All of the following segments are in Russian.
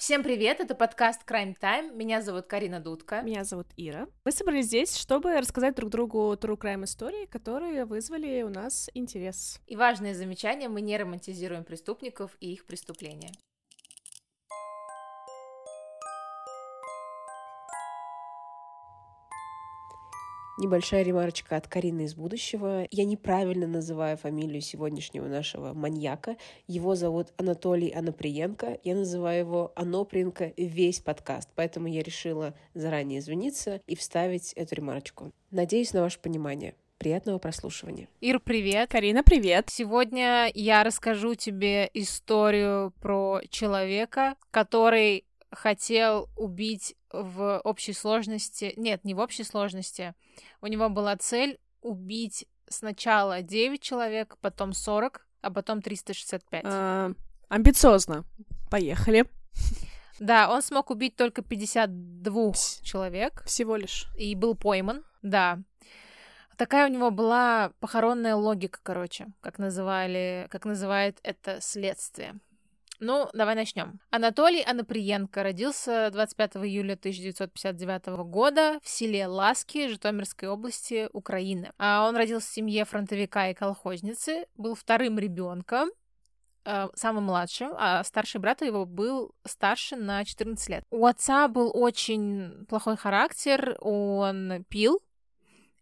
Всем привет, это подкаст Crime Time. Меня зовут Карина Дудка. Меня зовут Ира. Мы собрались здесь, чтобы рассказать друг другу true crime истории, которые вызвали у нас интерес. И важное замечание, мы не романтизируем преступников и их преступления. Небольшая ремарочка от Карины из будущего. Я неправильно называю фамилию сегодняшнего нашего маньяка. Его зовут Анатолий Анаприенко. Я называю его Анопренко весь подкаст. Поэтому я решила заранее извиниться и вставить эту ремарочку. Надеюсь на ваше понимание. Приятного прослушивания. Ир, привет. Карина, привет. Сегодня я расскажу тебе историю про человека, который хотел убить в общей сложности... Нет, не в общей сложности. У него была цель убить сначала 9 человек, потом 40, а потом 365. А, амбициозно. Поехали. Да, он смог убить только 52 человек. Всего лишь. И был пойман, да. Такая у него была похоронная логика, короче, как называли, как называет это следствие. Ну, давай начнем. Анатолий Анаприенко родился 25 июля 1959 года в селе Ласки Житомирской области Украины. А он родился в семье фронтовика и колхозницы, был вторым ребенком, э, самым младшим, а старший брат его был старше на 14 лет. У отца был очень плохой характер, он пил,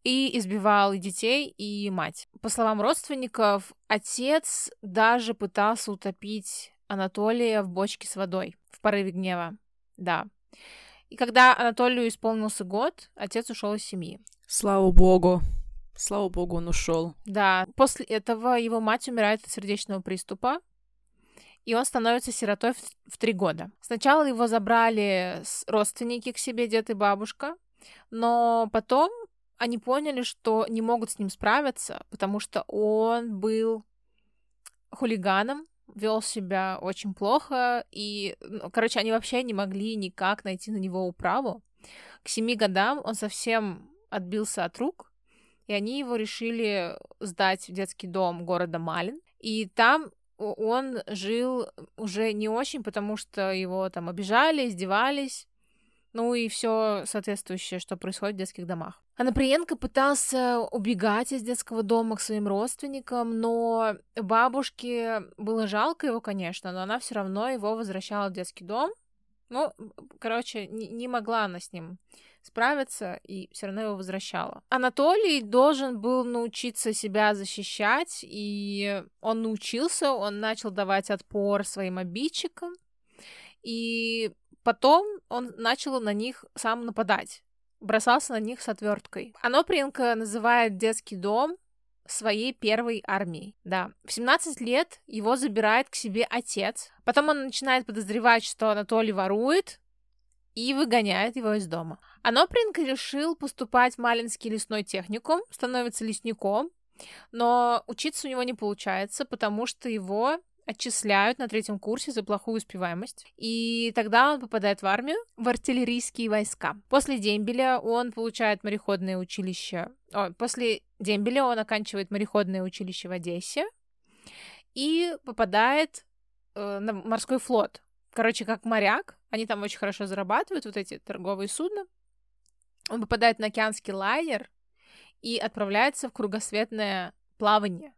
и избивал и детей, и мать. По словам родственников, отец даже пытался утопить Анатолия в бочке с водой в порыве гнева. Да. И когда Анатолию исполнился год, отец ушел из семьи. Слава богу. Слава богу, он ушел. Да. После этого его мать умирает от сердечного приступа, и он становится сиротой в, в три года. Сначала его забрали родственники к себе, дед и бабушка, но потом они поняли, что не могут с ним справиться, потому что он был хулиганом, вел себя очень плохо, и, ну, короче, они вообще не могли никак найти на него управу. К семи годам он совсем отбился от рук, и они его решили сдать в детский дом города Малин. И там он жил уже не очень, потому что его там обижали, издевались, ну и все соответствующее, что происходит в детских домах. Анаприенко пытался убегать из детского дома к своим родственникам, но бабушке было жалко его, конечно, но она все равно его возвращала в детский дом. Ну, короче, не, могла она с ним справиться и все равно его возвращала. Анатолий должен был научиться себя защищать, и он научился, он начал давать отпор своим обидчикам, и Потом он начал на них сам нападать, бросался на них с отверткой. Анопренко называет детский дом своей первой армией. Да. В 17 лет его забирает к себе отец. Потом он начинает подозревать, что Анатолий ворует, и выгоняет его из дома. Анопренко решил поступать в Малинский лесной техникум, становится лесником, но учиться у него не получается, потому что его отчисляют на третьем курсе за плохую успеваемость. И тогда он попадает в армию, в артиллерийские войска. После дембеля он получает мореходное училище. О, после дембеля он оканчивает мореходное училище в Одессе и попадает э, на морской флот. Короче, как моряк. Они там очень хорошо зарабатывают, вот эти торговые судна. Он попадает на океанский лайнер и отправляется в кругосветное плавание.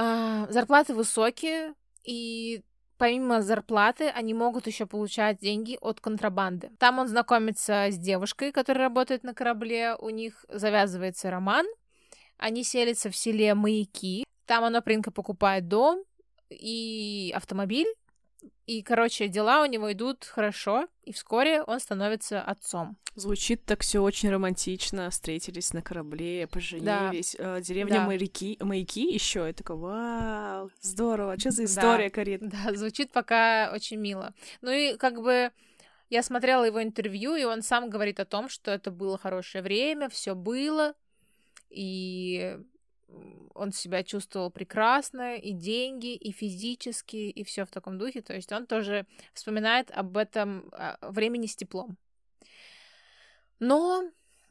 А, зарплаты высокие, и помимо зарплаты они могут еще получать деньги от контрабанды. Там он знакомится с девушкой, которая работает на корабле, у них завязывается роман, они селятся в селе Маяки, там она Принка покупает дом и автомобиль, и, короче, дела у него идут хорошо, и вскоре он становится отцом. Звучит так все очень романтично. Встретились на корабле, поженились. Да. Э, деревня да. моряки, маяки еще. Я такая, вау, здорово. Что за история, да. Карин? Да, звучит пока очень мило. Ну и как бы я смотрела его интервью, и он сам говорит о том, что это было хорошее время, все было, и он себя чувствовал прекрасно, и деньги, и физически, и все в таком духе. То есть он тоже вспоминает об этом а, времени с теплом. Но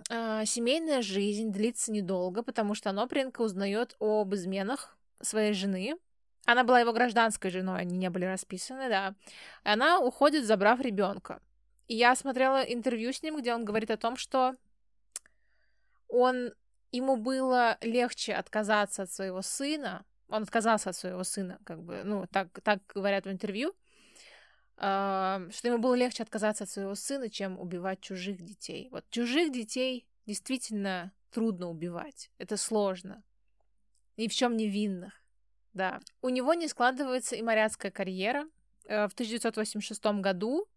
э, семейная жизнь длится недолго, потому что Анопренко узнает об изменах своей жены, Она была его гражданской женой, они не были расписаны, да. Она уходит, забрав ребенка. И я смотрела интервью с ним, где он говорит о том, что он ему было легче отказаться от своего сына. Он отказался от своего сына, как бы, ну, так, так говорят в интервью, э, что ему было легче отказаться от своего сына, чем убивать чужих детей. Вот чужих детей действительно трудно убивать. Это сложно. Ни в чем не винных. Да. У него не складывается и моряцкая карьера. Э, в 1986 году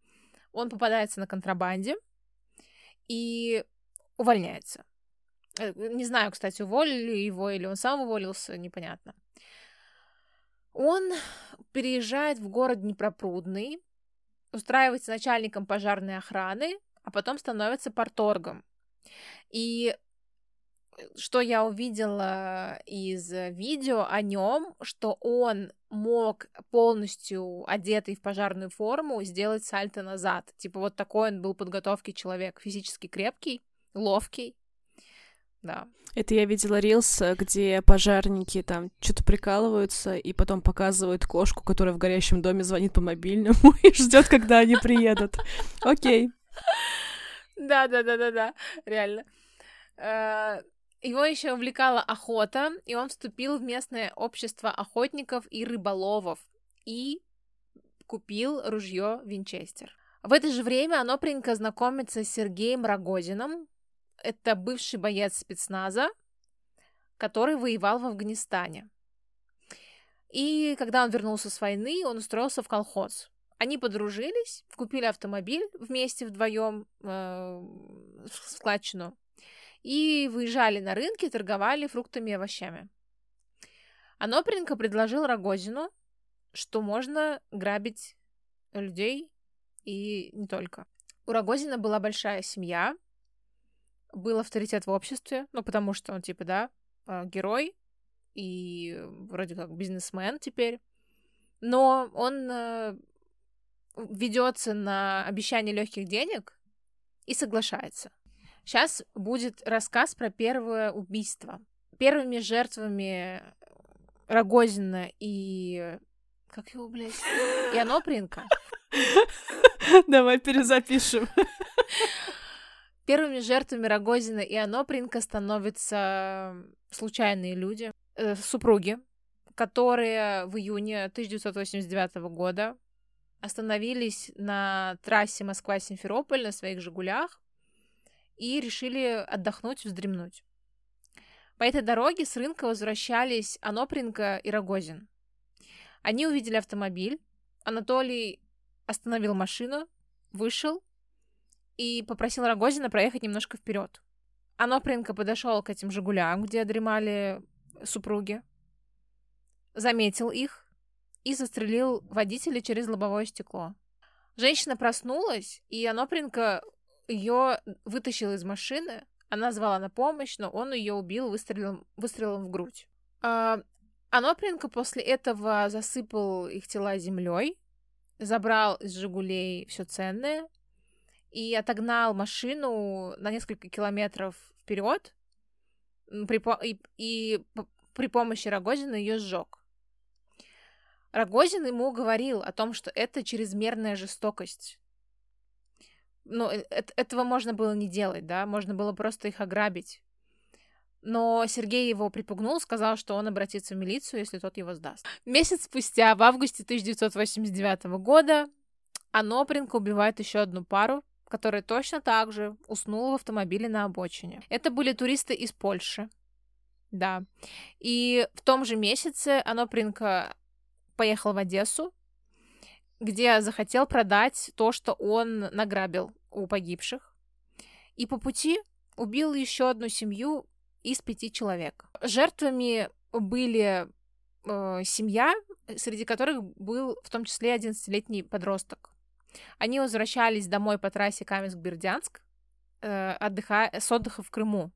он попадается на контрабанде и увольняется. Э, не знаю, кстати, уволили его или он сам уволился, непонятно. Он переезжает в город Днепропрудный, устраивается начальником пожарной охраны, а потом становится порторгом. И что я увидела из видео о нем, что он мог полностью одетый в пожарную форму сделать сальто назад. Типа вот такой он был подготовки человек, физически крепкий, ловкий. Да. Это я видела рилс, где пожарники там что-то прикалываются и потом показывают кошку, которая в горящем доме звонит по мобильному и ждет, когда они приедут. Окей. Да, да, да, да, да, реально. Э, его еще увлекала охота, и он вступил в местное общество охотников и рыболовов и купил ружье Винчестер. В это же время Анопренко знакомится с Сергеем Рогозиным. Это бывший боец спецназа, который воевал в Афганистане. И когда он вернулся с войны, он устроился в колхоз. Они подружились, купили автомобиль вместе вдвоем э, складчину и выезжали на рынки, торговали фруктами и овощами. Анопренко предложил Рогозину, что можно грабить людей и не только. У Рогозина была большая семья, был авторитет в обществе, ну, потому что он, типа, да, а, герой и вроде как бизнесмен теперь. Но он э, ведется на обещание легких денег и соглашается. Сейчас будет рассказ про первое убийство. Первыми жертвами Рогозина и... Как его, блядь? И Анопренко. Давай перезапишем. Первыми жертвами Рогозина и Анопренко становятся случайные люди, э, супруги, которые в июне 1989 года остановились на трассе Москва-Симферополь на своих «Жигулях» и решили отдохнуть, вздремнуть. По этой дороге с рынка возвращались Анопренко и Рогозин. Они увидели автомобиль. Анатолий остановил машину, вышел и попросил Рогозина проехать немножко вперед. Анопренко подошел к этим «Жигулям», где дремали супруги, заметил их и застрелил водителя через лобовое стекло. Женщина проснулась, и Анопренко ее вытащил из машины, она звала на помощь, но он ее убил выстрелом, выстрелом в грудь. А, Анопренко после этого засыпал их тела землей, забрал из «Жигулей» все ценное и отогнал машину на несколько километров вперед при, и, и при помощи Рогозина ее сжег. Рогозин ему говорил о том, что это чрезмерная жестокость ну, э, этого можно было не делать, да, можно было просто их ограбить. Но Сергей его припугнул, сказал, что он обратится в милицию, если тот его сдаст. Месяц спустя, в августе 1989 года, Анопренко убивает еще одну пару, которая точно так же уснула в автомобиле на обочине. Это были туристы из Польши. Да. И в том же месяце Анопренко поехал в Одессу, где захотел продать то, что он награбил у погибших. И по пути убил еще одну семью из пяти человек. Жертвами были э, семья, среди которых был в том числе 11-летний подросток. Они возвращались домой по трассе Каменск-Бердянск э, отдыхая, с отдыха в Крыму.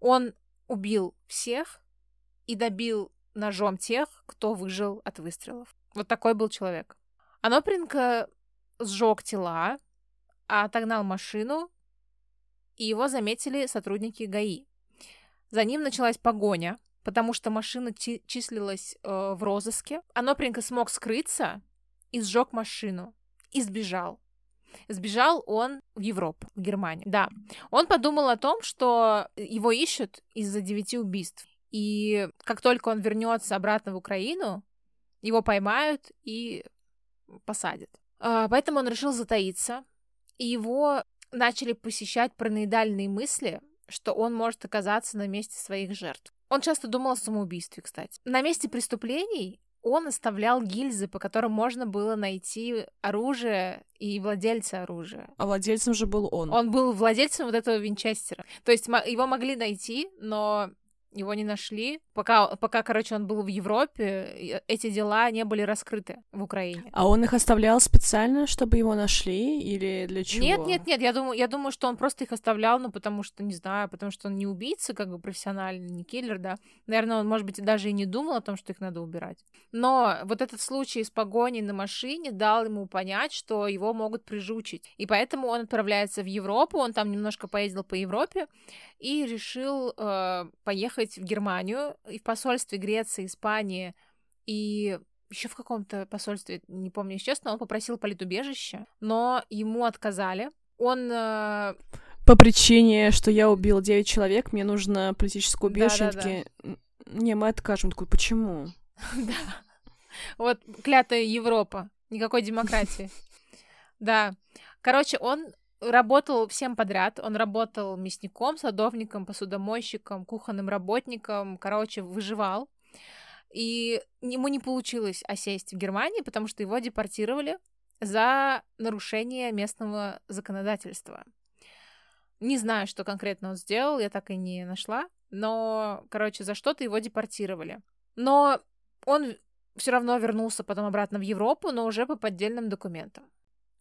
Он убил всех и добил ножом тех, кто выжил от выстрелов. Вот такой был человек. Анопренко сжег тела, отогнал машину, и его заметили сотрудники ГАИ. За ним началась погоня, потому что машина чи- числилась э, в розыске. Анопренко смог скрыться и сжег машину и сбежал. Сбежал он в Европу, в Германию. Да. Он подумал о том, что его ищут из-за девяти убийств. И как только он вернется обратно в Украину, его поймают и посадят. А, поэтому он решил затаиться. И его начали посещать параноидальные мысли, что он может оказаться на месте своих жертв. Он часто думал о самоубийстве, кстати. На месте преступлений он оставлял гильзы, по которым можно было найти оружие и владельца оружия. А владельцем же был он. Он был владельцем вот этого винчестера. То есть его могли найти, но его не нашли. Пока, пока, короче, он был в Европе, эти дела не были раскрыты в Украине. А он их оставлял специально, чтобы его нашли, или для чего? Нет, нет, нет, я думаю, я думаю, что он просто их оставлял, ну, потому что, не знаю, потому что он не убийца, как бы профессиональный, не киллер, да. Наверное, он, может быть, даже и не думал о том, что их надо убирать. Но вот этот случай с погоней на машине дал ему понять, что его могут прижучить. И поэтому он отправляется в Европу, он там немножко поездил по Европе и решил э, поехать в Германию и в посольстве Греции, Испании и еще в каком-то посольстве, не помню, если честно, он попросил политубежище, но ему отказали. Он... Э... По причине, что я убил 9 человек, мне нужно политическое убежище. Да, да, да. Не, мы откажем. Такой, почему? Да. Вот клятая Европа. Никакой демократии. Да. Короче, он работал всем подряд. Он работал мясником, садовником, посудомойщиком, кухонным работником. Короче, выживал. И ему не получилось осесть в Германии, потому что его депортировали за нарушение местного законодательства. Не знаю, что конкретно он сделал, я так и не нашла. Но, короче, за что-то его депортировали. Но он все равно вернулся потом обратно в Европу, но уже по поддельным документам.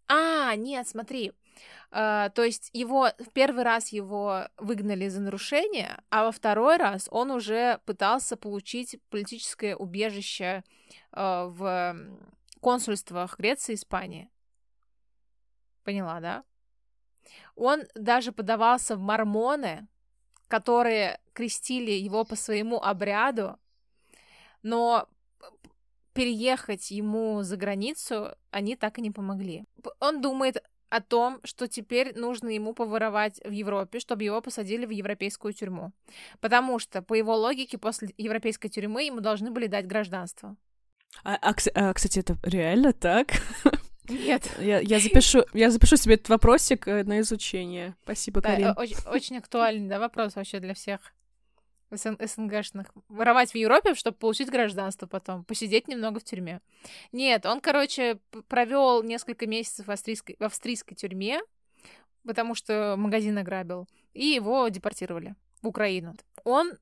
А, нет, смотри. Uh, то есть его в первый раз его выгнали за нарушение, а во второй раз он уже пытался получить политическое убежище uh, в консульствах Греции и Испании. Поняла, да? Он даже подавался в мормоны, которые крестили его по своему обряду, но переехать ему за границу они так и не помогли. Он думает о том, что теперь нужно ему поворовать в Европе, чтобы его посадили в европейскую тюрьму. Потому что, по его логике, после европейской тюрьмы ему должны были дать гражданство. А, а, а кстати, это реально так? Нет. Я, я, запишу, я запишу себе этот вопросик э, на изучение. Спасибо, да, Карин. Очень, очень актуальный да, вопрос вообще для всех. СН СНГшных, воровать в Европе, чтобы получить гражданство потом, посидеть немного в тюрьме. Нет, он, короче, провел несколько месяцев в австрийской, в австрийской тюрьме, потому что магазин ограбил, и его депортировали в Украину. Он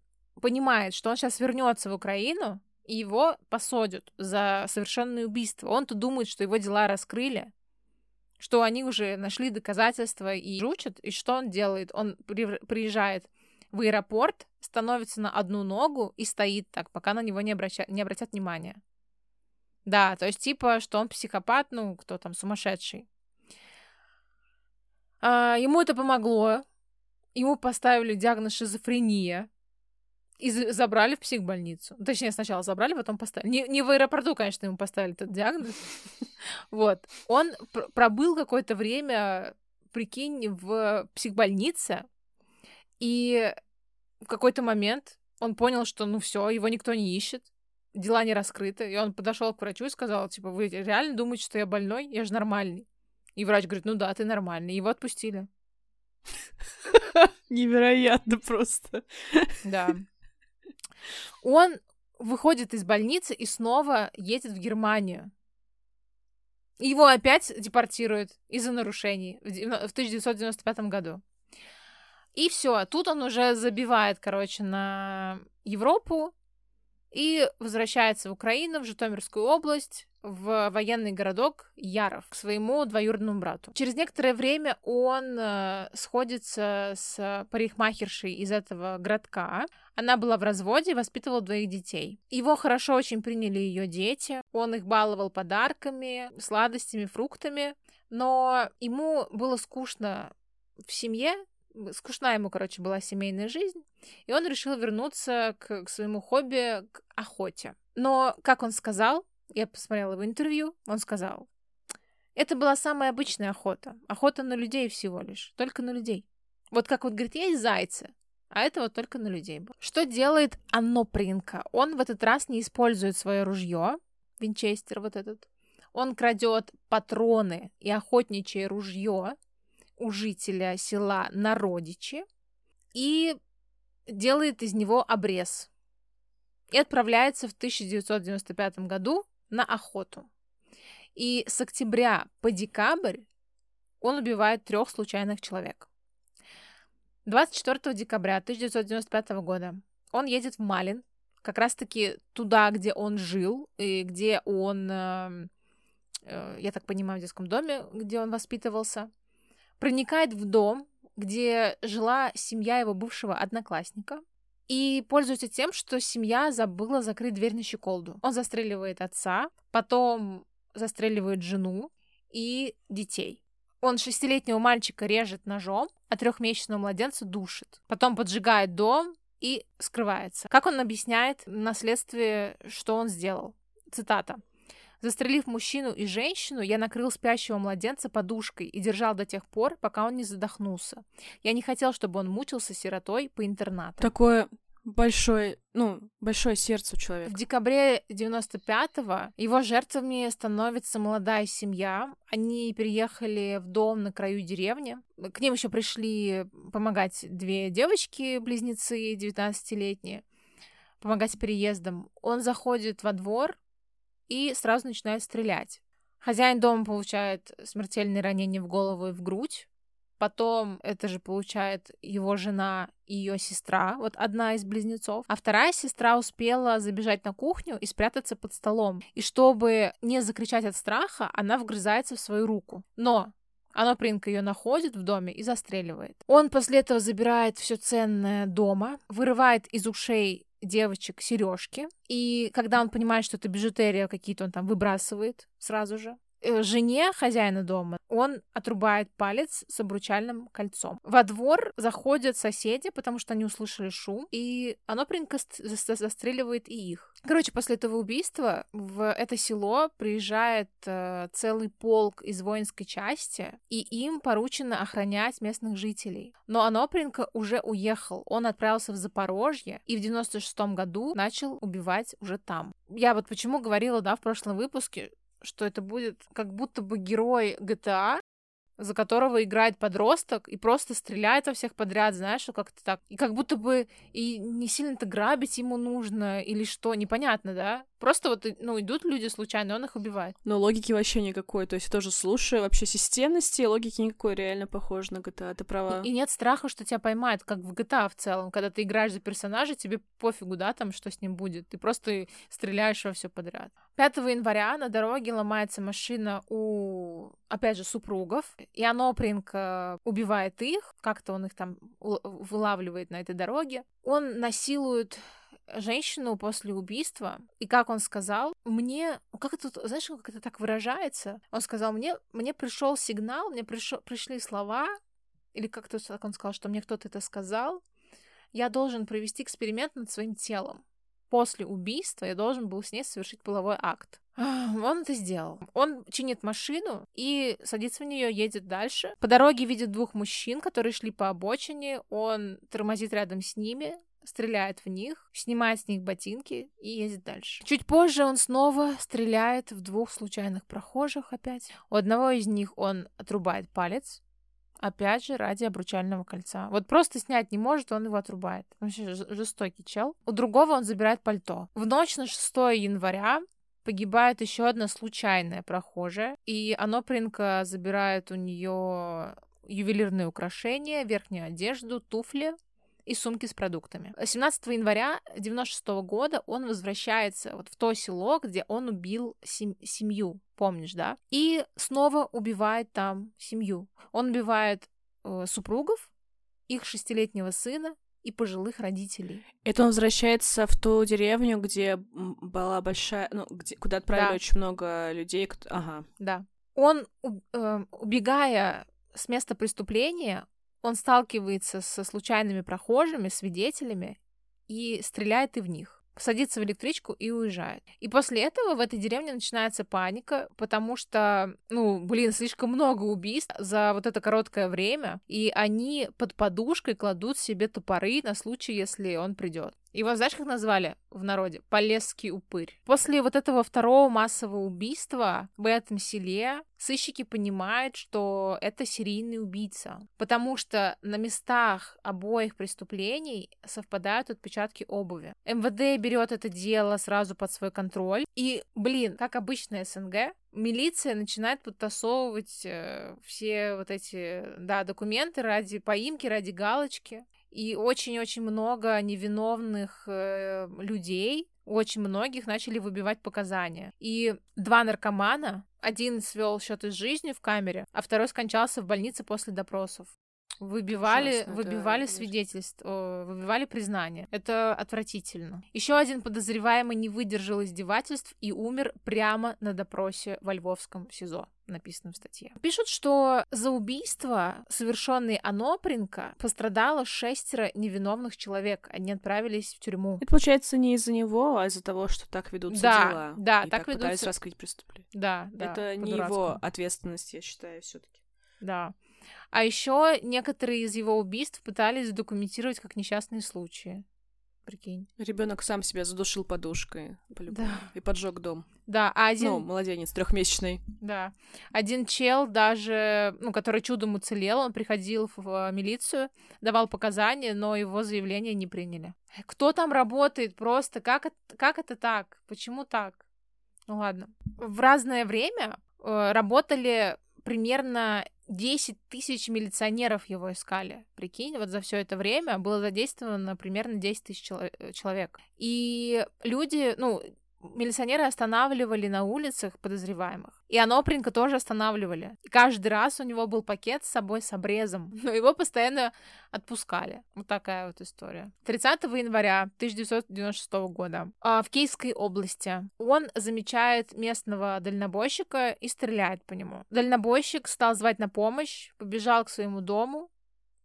понимает, что он сейчас вернется в Украину, и его посадят за совершенное убийство. Он-то думает, что его дела раскрыли, что они уже нашли доказательства и жучат, и что он делает? Он приезжает в аэропорт, становится на одну ногу и стоит так, пока на него не, обраща... не обратят внимания. Да, то есть типа, что он психопат, ну, кто там, сумасшедший. А, ему это помогло. Ему поставили диагноз шизофрения. И забрали в психбольницу. Точнее, сначала забрали, потом поставили. Не, не в аэропорту, конечно, ему поставили этот диагноз. Вот. Он пробыл какое-то время, прикинь, в психбольнице, и в какой-то момент он понял, что ну все, его никто не ищет, дела не раскрыты. И он подошел к врачу и сказал, типа, вы реально думаете, что я больной? Я же нормальный. И врач говорит, ну да, ты нормальный. Его отпустили. Невероятно просто. Да. Он выходит из больницы и снова едет в Германию. Его опять депортируют из-за нарушений в 1995 году. И все, тут он уже забивает, короче, на Европу и возвращается в Украину, в Житомирскую область, в военный городок Яров к своему двоюродному брату. Через некоторое время он э, сходится с парикмахершей из этого городка. Она была в разводе, воспитывала двоих детей. Его хорошо очень приняли ее дети. Он их баловал подарками, сладостями, фруктами. Но ему было скучно в семье, скучна ему, короче, была семейная жизнь, и он решил вернуться к, к своему хобби, к охоте. Но, как он сказал, я посмотрела его интервью, он сказал, это была самая обычная охота. Охота на людей всего лишь, только на людей. Вот как вот, говорит, есть зайцы, а это вот только на людей было. Что делает Аннопринка? Он в этот раз не использует свое ружье, винчестер вот этот. Он крадет патроны и охотничье ружье у жителя села Народичи и делает из него обрез. И отправляется в 1995 году на охоту. И с октября по декабрь он убивает трех случайных человек. 24 декабря 1995 года он едет в Малин, как раз-таки туда, где он жил, и где он, э, э, я так понимаю, в детском доме, где он воспитывался, проникает в дом, где жила семья его бывшего одноклассника, и пользуется тем, что семья забыла закрыть дверь на щеколду. Он застреливает отца, потом застреливает жену и детей. Он шестилетнего мальчика режет ножом, а трехмесячного младенца душит. Потом поджигает дом и скрывается. Как он объясняет на следствии, что он сделал? Цитата. Застрелив мужчину и женщину, я накрыл спящего младенца подушкой и держал до тех пор, пока он не задохнулся. Я не хотел, чтобы он мучился сиротой по интернату. Такое большое, ну, большое сердце у человека. В декабре 95-го его жертвами становится молодая семья. Они переехали в дом на краю деревни. К ним еще пришли помогать две девочки-близнецы, 19-летние, помогать с переездом. Он заходит во двор и сразу начинает стрелять. Хозяин дома получает смертельные ранения в голову и в грудь. Потом это же получает его жена и ее сестра, вот одна из близнецов. А вторая сестра успела забежать на кухню и спрятаться под столом. И чтобы не закричать от страха, она вгрызается в свою руку. Но Анопринка ее находит в доме и застреливает. Он после этого забирает все ценное дома, вырывает из ушей девочек сережки. И когда он понимает, что это бижутерия какие-то, он там выбрасывает сразу же. Э, жене хозяина дома он отрубает палец с обручальным кольцом. Во двор заходят соседи, потому что они услышали шум, и оно застреливает и их. Короче, после этого убийства в это село приезжает э, целый полк из воинской части, и им поручено охранять местных жителей. Но Анопринка уже уехал. Он отправился в Запорожье и в 96 году начал убивать уже там. Я вот почему говорила, да, в прошлом выпуске, что это будет как будто бы герой GTA, за которого играет подросток и просто стреляет во всех подряд, знаешь, что как-то так. И как будто бы и не сильно-то грабить ему нужно или что, непонятно, да? Просто вот, ну, идут люди случайно, он их убивает. Но логики вообще никакой. То есть я тоже слушаю вообще системности, логики никакой реально похож на GTA. Ты права. И, и нет страха, что тебя поймают, как в GTA в целом. Когда ты играешь за персонажа, тебе пофигу, да, там, что с ним будет. Ты просто стреляешь во все подряд. 5 января на дороге ломается машина у, опять же, супругов, и Анопринг убивает их, как-то он их там вылавливает на этой дороге. Он насилует женщину после убийства, и как он сказал, мне, как это, знаешь, как это так выражается? Он сказал, мне, мне пришел сигнал, мне пришел, пришли слова, или как-то так он сказал, что мне кто-то это сказал, я должен провести эксперимент над своим телом. После убийства я должен был с ней совершить половой акт. Он это сделал. Он чинит машину и садится в нее, едет дальше. По дороге видит двух мужчин, которые шли по обочине. Он тормозит рядом с ними, стреляет в них, снимает с них ботинки и едет дальше. Чуть позже он снова стреляет в двух случайных прохожих опять. У одного из них он отрубает палец, опять же, ради обручального кольца. Вот просто снять не может, он его отрубает. Вообще жестокий чел. У другого он забирает пальто. В ночь на 6 января погибает еще одна случайная прохожая, и Анопринка забирает у нее ювелирные украшения, верхнюю одежду, туфли, и сумки с продуктами. 17 января 96 года он возвращается вот в то село, где он убил сем- семью, помнишь, да? И снова убивает там семью. Он убивает э, супругов, их шестилетнего сына и пожилых родителей. Это он возвращается в ту деревню, где была большая, ну, где, куда отправили да. очень много людей. Ага. Да. Он, э, убегая с места преступления, он сталкивается со случайными прохожими, свидетелями и стреляет и в них садится в электричку и уезжает. И после этого в этой деревне начинается паника, потому что, ну, блин, слишком много убийств за вот это короткое время, и они под подушкой кладут себе топоры на случай, если он придет. Его, знаешь, как назвали в народе? Полесский упырь. После вот этого второго массового убийства в этом селе сыщики понимают, что это серийный убийца, потому что на местах обоих преступлений совпадают отпечатки обуви. МВД берет это дело сразу под свой контроль, и, блин, как обычно СНГ, милиция начинает подтасовывать э, все вот эти, да, документы ради поимки, ради галочки и очень-очень много невиновных э, людей, очень многих начали выбивать показания. И два наркомана, один свел счеты с жизнью в камере, а второй скончался в больнице после допросов. Выбивали, Ужасно, выбивали да, свидетельство, выбивали признание. Это отвратительно. Еще один подозреваемый не выдержал издевательств и умер прямо на допросе во Львовском СИЗО написано в статье. Пишут, что за убийство, совершенное Анопренко, пострадало шестеро невиновных человек. Они отправились в тюрьму. Это получается не из-за него, а из-за того, что так ведутся да, дела. Да, и так, так ведутся. раскрыть преступление. Да, да. Это не его ответственность, я считаю, все-таки. Да. А еще некоторые из его убийств пытались задокументировать как несчастные случаи. Прикинь. Ребенок сам себя задушил подушкой да. и поджег дом. Да, а один... Ну, младенец, трехмесячный. Да. Один чел даже, ну, который чудом уцелел, он приходил в милицию, давал показания, но его заявление не приняли. Кто там работает просто? Как это, как это так? Почему так? Ну ладно. В разное время э, работали примерно 10 тысяч милиционеров его искали. Прикинь, вот за все это время было задействовано примерно 10 тысяч человек. И люди, ну, милиционеры останавливали на улицах подозреваемых. И Анопренко тоже останавливали. И каждый раз у него был пакет с собой с обрезом, но его постоянно отпускали. Вот такая вот история. 30 января 1996 года а, в Киевской области он замечает местного дальнобойщика и стреляет по нему. Дальнобойщик стал звать на помощь, побежал к своему дому,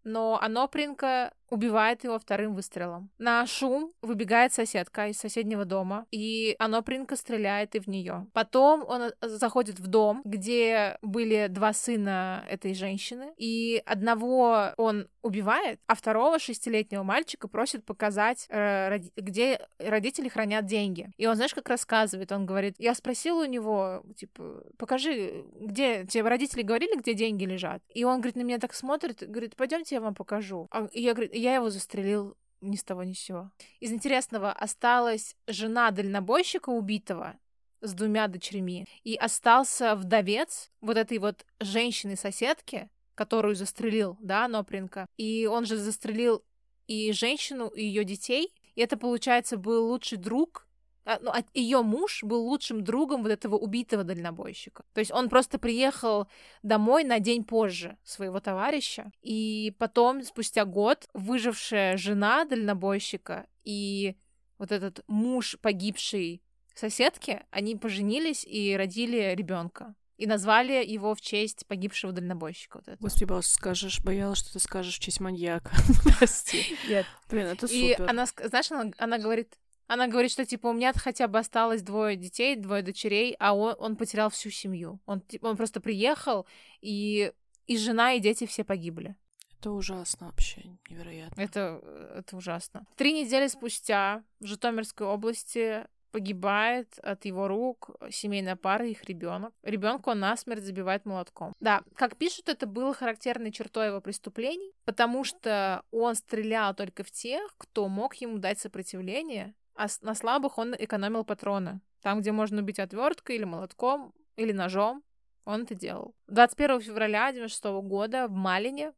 но Анопренко убивает его вторым выстрелом. На шум выбегает соседка из соседнего дома, и Анопренко стреляет и в нее. Потом он э, заходит в дом, где были два сына этой женщины, и одного он убивает, а второго шестилетнего мальчика просит показать, э, где родители хранят деньги. И он, знаешь, как рассказывает, он говорит, я спросил у него, типа, покажи, где тебе родители говорили, где деньги лежат? И он, говорит, на меня так смотрит, говорит, пойдемте я вам покажу. А я, я его застрелил ни с того ни с сего. Из интересного осталась жена дальнобойщика убитого с двумя дочерьми, и остался вдовец вот этой вот женщины-соседки, которую застрелил, да, Нопренко. И он же застрелил и женщину, и ее детей. И это, получается, был лучший друг ну, а ее муж был лучшим другом вот этого убитого дальнобойщика. То есть он просто приехал домой на день позже своего товарища, и потом, спустя год, выжившая жена дальнобойщика и вот этот муж погибшей соседки, они поженились и родили ребенка. И назвали его в честь погибшего дальнобойщика. Вот Господи, пожалуйста, скажешь, боялась, что ты скажешь в честь маньяка. Прости. Нет. Блин, это супер. И она, знаешь, она, она говорит, она говорит, что, типа, у меня хотя бы осталось двое детей, двое дочерей, а он, он потерял всю семью. Он, типа, он просто приехал, и, и жена, и дети все погибли. Это ужасно вообще, невероятно. Это, это ужасно. Три недели спустя в Житомирской области погибает от его рук семейная пара и их ребенок. Ребенку он насмерть забивает молотком. Да, как пишут, это было характерной чертой его преступлений, потому что он стрелял только в тех, кто мог ему дать сопротивление а на слабых он экономил патроны. Там, где можно убить отверткой или молотком, или ножом, он это делал. 21 февраля 96 года в Малине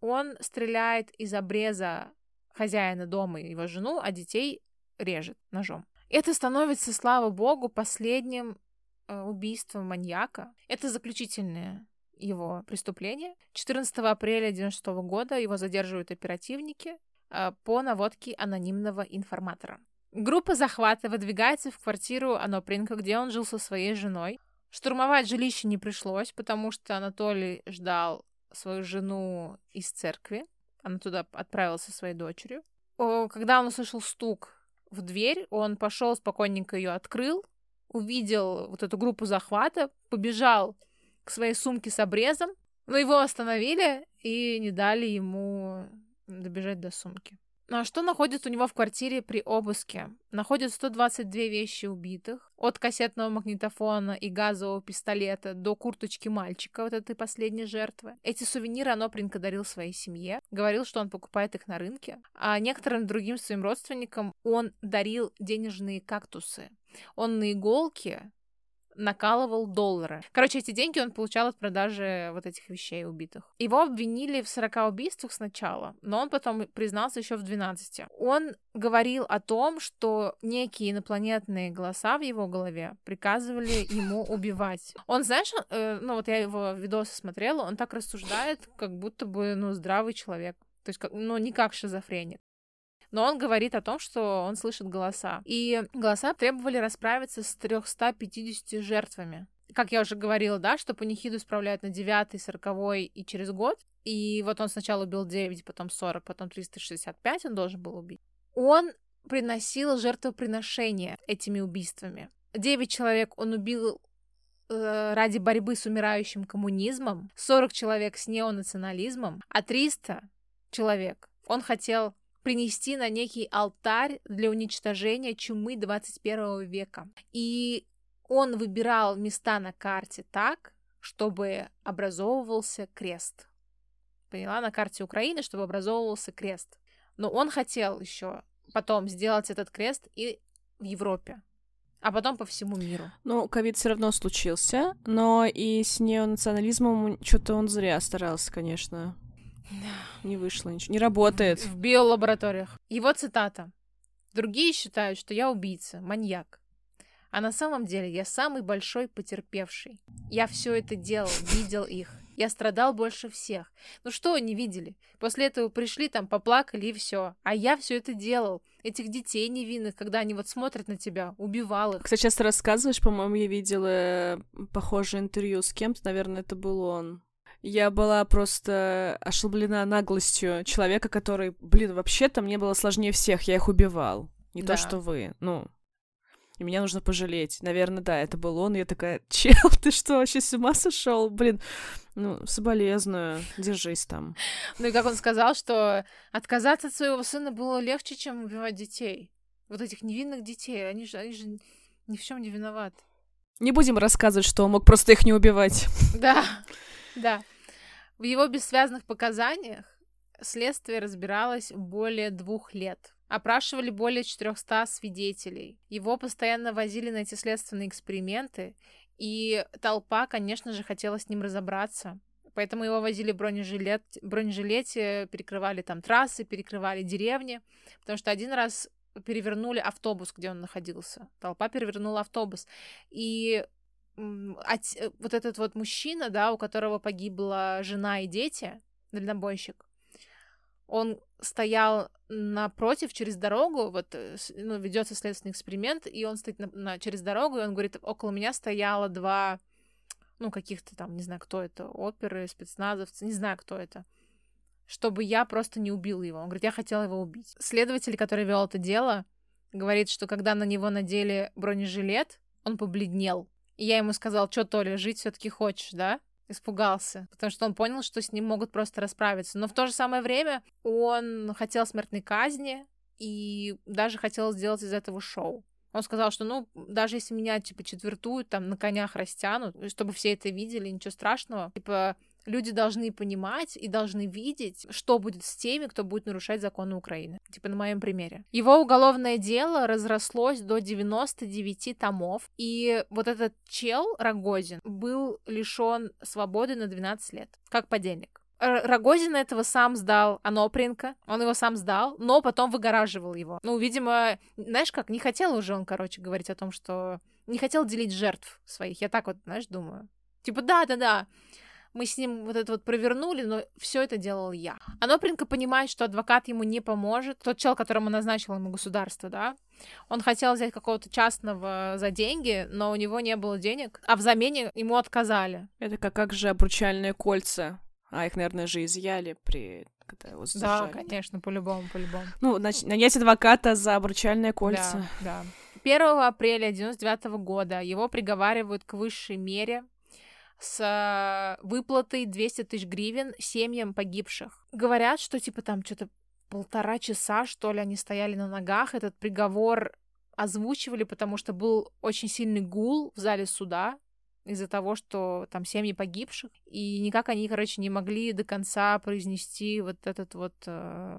он стреляет из обреза хозяина дома и его жену, а детей режет ножом. Это становится, слава богу, последним э, убийством маньяка. Это заключительное его преступление. 14 апреля 96 года его задерживают оперативники э, по наводке анонимного информатора. Группа захвата выдвигается в квартиру Анопринка, где он жил со своей женой. Штурмовать жилище не пришлось, потому что Анатолий ждал свою жену из церкви. Она туда отправилась со своей дочерью. Когда он услышал стук в дверь, он пошел спокойненько ее открыл, увидел вот эту группу захвата, побежал к своей сумке с обрезом, но его остановили и не дали ему добежать до сумки. А что находится у него в квартире при обыске? Находят 122 вещи убитых, от кассетного магнитофона и газового пистолета до курточки мальчика, вот этой последней жертвы. Эти сувениры Анопринка дарил своей семье, говорил, что он покупает их на рынке, а некоторым другим своим родственникам он дарил денежные кактусы. Он на иголке накалывал доллары. Короче, эти деньги он получал от продажи вот этих вещей убитых. Его обвинили в 40 убийствах сначала, но он потом признался еще в 12. Он говорил о том, что некие инопланетные голоса в его голове приказывали ему убивать. Он, знаешь, э, ну вот я его видосы смотрела, он так рассуждает, как будто бы, ну, здравый человек. То есть, как, ну, не как шизофреник но он говорит о том, что он слышит голоса. И голоса требовали расправиться с 350 жертвами. Как я уже говорила, да, что панихиду справляют на 9, 40 и через год. И вот он сначала убил 9, потом 40, потом 365 он должен был убить. Он приносил жертвоприношения этими убийствами. 9 человек он убил э, ради борьбы с умирающим коммунизмом, 40 человек с неонационализмом, а 300 человек он хотел принести на некий алтарь для уничтожения чумы 21 века. И он выбирал места на карте так, чтобы образовывался крест. Поняла? На карте Украины, чтобы образовывался крест. Но он хотел еще потом сделать этот крест и в Европе, а потом по всему миру. Ну, ковид все равно случился, но и с неонационализмом что-то он зря старался, конечно. Не вышло ничего. Не работает. В биолабораториях. Его цитата. Другие считают, что я убийца, маньяк. А на самом деле я самый большой потерпевший. Я все это делал, видел их. Я страдал больше всех. Ну что они видели? После этого пришли там, поплакали и все. А я все это делал. Этих детей невинных, когда они вот смотрят на тебя, убивал их. Кстати, сейчас рассказываешь, по-моему, я видела э, похожее интервью с кем-то, наверное, это был он. Я была просто ошеломлена наглостью человека, который, блин, вообще-то мне было сложнее всех, я их убивал. Не да. то, что вы. Ну, и меня нужно пожалеть. Наверное, да, это был он. И я такая, чел, ты что, вообще с ума сошел? Блин, ну, соболезную, держись там. Ну и как он сказал, что отказаться от своего сына было легче, чем убивать детей. Вот этих невинных детей, они же, они же ни в чем не виноваты. Не будем рассказывать, что он мог просто их не убивать. Да, да. В его бессвязных показаниях следствие разбиралось более двух лет. Опрашивали более 400 свидетелей. Его постоянно возили на эти следственные эксперименты, и толпа, конечно же, хотела с ним разобраться. Поэтому его возили в бронежилет, бронежилете, перекрывали там трассы, перекрывали деревни, потому что один раз перевернули автобус, где он находился. Толпа перевернула автобус. И Э, вот этот вот мужчина, да, у которого погибла жена и дети, дальнобойщик, он стоял напротив, через дорогу, вот, э, ну, ведется следственный эксперимент, и он стоит на, на, через дорогу, и он говорит, около меня стояло два, ну, каких-то там, не знаю, кто это, оперы, спецназовцы, не знаю, кто это, чтобы я просто не убил его. Он говорит, я хотела его убить. Следователь, который вел это дело, говорит, что когда на него надели бронежилет, он побледнел, и я ему сказал, что, Толя, жить все-таки хочешь, да? Испугался, потому что он понял, что с ним могут просто расправиться. Но в то же самое время он хотел смертной казни и даже хотел сделать из этого шоу. Он сказал, что, ну, даже если меня, типа, четвертуют, там, на конях растянут, чтобы все это видели, ничего страшного. Типа, люди должны понимать и должны видеть, что будет с теми, кто будет нарушать законы Украины. Типа на моем примере. Его уголовное дело разрослось до 99 томов, и вот этот чел, Рогозин, был лишен свободы на 12 лет, как подельник. Рогозин этого сам сдал Анопренко, он его сам сдал, но потом выгораживал его. Ну, видимо, знаешь как, не хотел уже он, короче, говорить о том, что не хотел делить жертв своих. Я так вот, знаешь, думаю. Типа, да-да-да, мы с ним вот это вот провернули, но все это делал я. Анопренко понимает, что адвокат ему не поможет. Тот чел, которому назначил ему государство, да, он хотел взять какого-то частного за деньги, но у него не было денег, а в замене ему отказали. Это как, как же обручальные кольца А их, наверное, же изъяли при когда его Да, задержали. конечно, по-любому, по-любому. Ну, нанять адвоката за обручальные кольца. Да, да. 1 апреля 99 года его приговаривают к высшей мере с э, выплатой 200 тысяч гривен семьям погибших. Говорят, что типа там что-то полтора часа, что ли, они стояли на ногах. Этот приговор озвучивали, потому что был очень сильный гул в зале суда из-за того, что там семьи погибших, и никак они, короче, не могли до конца произнести вот этот вот э,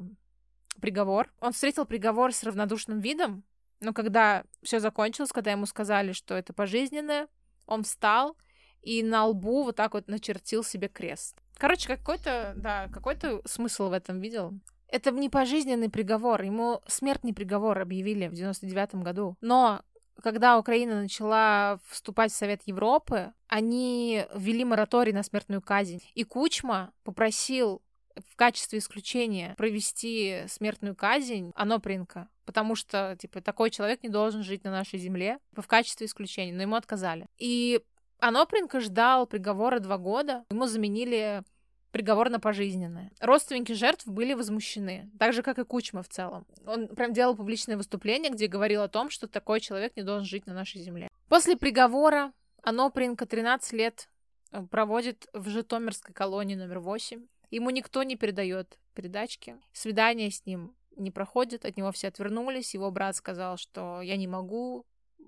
приговор. Он встретил приговор с равнодушным видом, но когда все закончилось, когда ему сказали, что это пожизненное, он встал и на лбу вот так вот начертил себе крест. Короче, какой-то, да, какой-то смысл в этом видел. Это не пожизненный приговор, ему смертный приговор объявили в 99 году. Но когда Украина начала вступать в Совет Европы, они ввели мораторий на смертную казнь. И Кучма попросил в качестве исключения провести смертную казнь Анопринка, потому что, типа, такой человек не должен жить на нашей земле в качестве исключения, но ему отказали. И Анопринка ждал приговора два года, ему заменили приговор на пожизненное. Родственники жертв были возмущены, так же, как и Кучма в целом. Он прям делал публичное выступление, где говорил о том, что такой человек не должен жить на нашей земле. После приговора Анопринка 13 лет э, проводит в Житомирской колонии номер 8. Ему никто не передает передачки. Свидание с ним не проходит, от него все отвернулись. Его брат сказал, что я не могу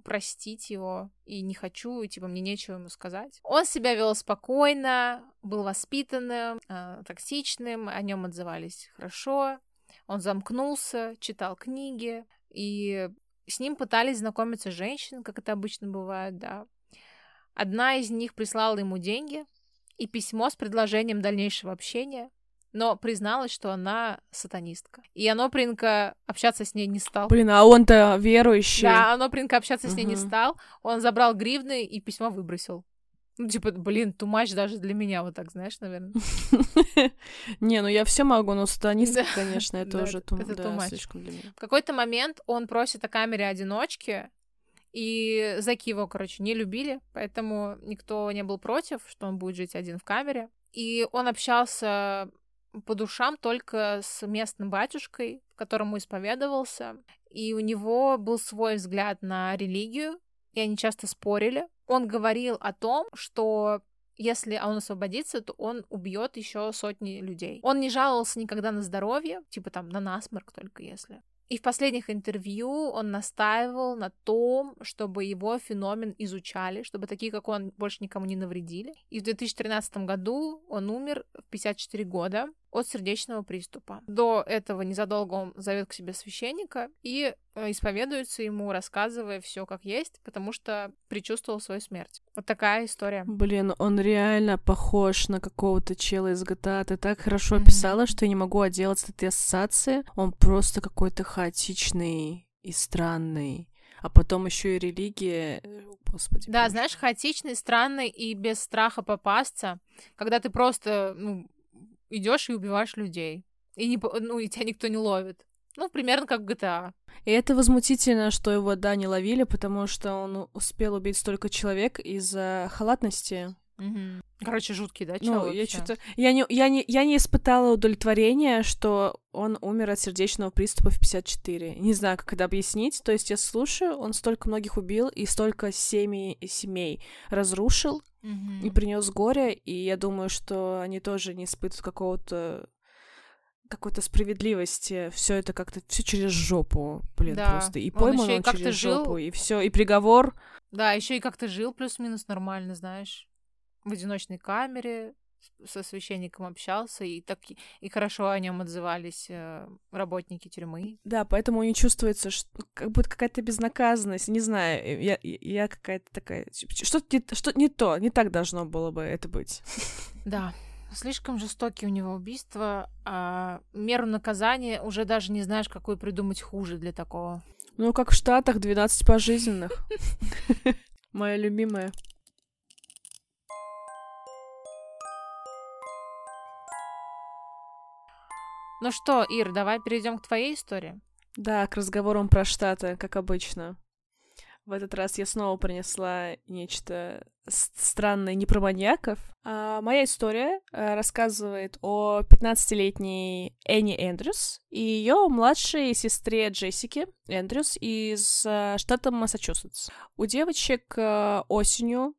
простить его и не хочу, и типа мне нечего ему сказать. Он себя вел спокойно, был воспитанным, э, токсичным, о нем отзывались хорошо. Он замкнулся, читал книги, и с ним пытались знакомиться женщины, как это обычно бывает, да. Одна из них прислала ему деньги и письмо с предложением дальнейшего общения, но призналась, что она сатанистка. И Анопринка общаться с ней не стал. Блин, а он-то верующий. Да, Анопринка общаться с ней не стал. Он забрал гривны и письмо выбросил. Ну, типа, блин, тумач даже для меня, вот так, знаешь, наверное. Не, ну я все могу, но сатанистка, Да. конечно, это уже это- тум- это да, too much. слишком для меня. В какой-то момент он просит о камере одиночки, и зэки его, короче, не любили, поэтому никто не был против, что он будет жить один в камере. И он общался по душам только с местным батюшкой, которому исповедовался, и у него был свой взгляд на религию, и они часто спорили. Он говорил о том, что если он освободится, то он убьет еще сотни людей. Он не жаловался никогда на здоровье, типа там на насморк только если. И в последних интервью он настаивал на том, чтобы его феномен изучали, чтобы такие, как он, больше никому не навредили. И в 2013 году он умер в 54 года от сердечного приступа. До этого незадолго он зовет к себе священника и э, исповедуется ему, рассказывая все как есть, потому что предчувствовал свою смерть. Вот такая история. Блин, он реально похож на какого-то чела из GTA. Ты так хорошо Мгм. описала, что я не могу отделаться от этой ассоциации. Он просто какой-то хаотичный и странный. А потом еще и религия. э, Господи. Да, боже. знаешь, хаотичный, странный и без страха попасться, когда ты просто, ну, идешь и убиваешь людей. И, не, ну, и тебя никто не ловит. Ну, примерно как в GTA. И это возмутительно, что его, да, не ловили, потому что он успел убить столько человек из-за халатности. Мгм. Короче, жуткий, да, чел Ну, я что-то... Я не, я, не, я не испытала удовлетворения, что он умер от сердечного приступа в 54. Не знаю, как это объяснить. То есть я слушаю, он столько многих убил и столько семей, семей разрушил Мгм. и принес горе, и я думаю, что они тоже не испытывают какого-то какой-то справедливости. Все это как-то все через жопу, блин, Да. просто. И Он пойман он как-то через жил. жопу, и все, и приговор. Да, еще и как ты жил плюс-минус нормально, знаешь. В одиночной камере со священником общался, и так и- хорошо о нем отзывались э, работники тюрьмы. Да, поэтому не чувствуется, что как будто какая-то безнаказанность. Не знаю, э, я, я- я какая-то такая... Что-то не, что не то, не так должно было бы это быть. Да, слишком жестокие у него убийства, а меру наказания уже даже не знаешь, какую придумать хуже для такого. Ну, как в Штатах, 12 пожизненных. Моя любимая. Ну что, Ир, давай перейдем к твоей истории. Да, к разговорам про Штаты, как обычно. В этот раз я снова принесла нечто странный не про маньяков. А моя история а, рассказывает о 15-летней Энни Эндрюс и ее младшей сестре Джессике Эндрюс из а, штата Массачусетс. У девочек а, осенью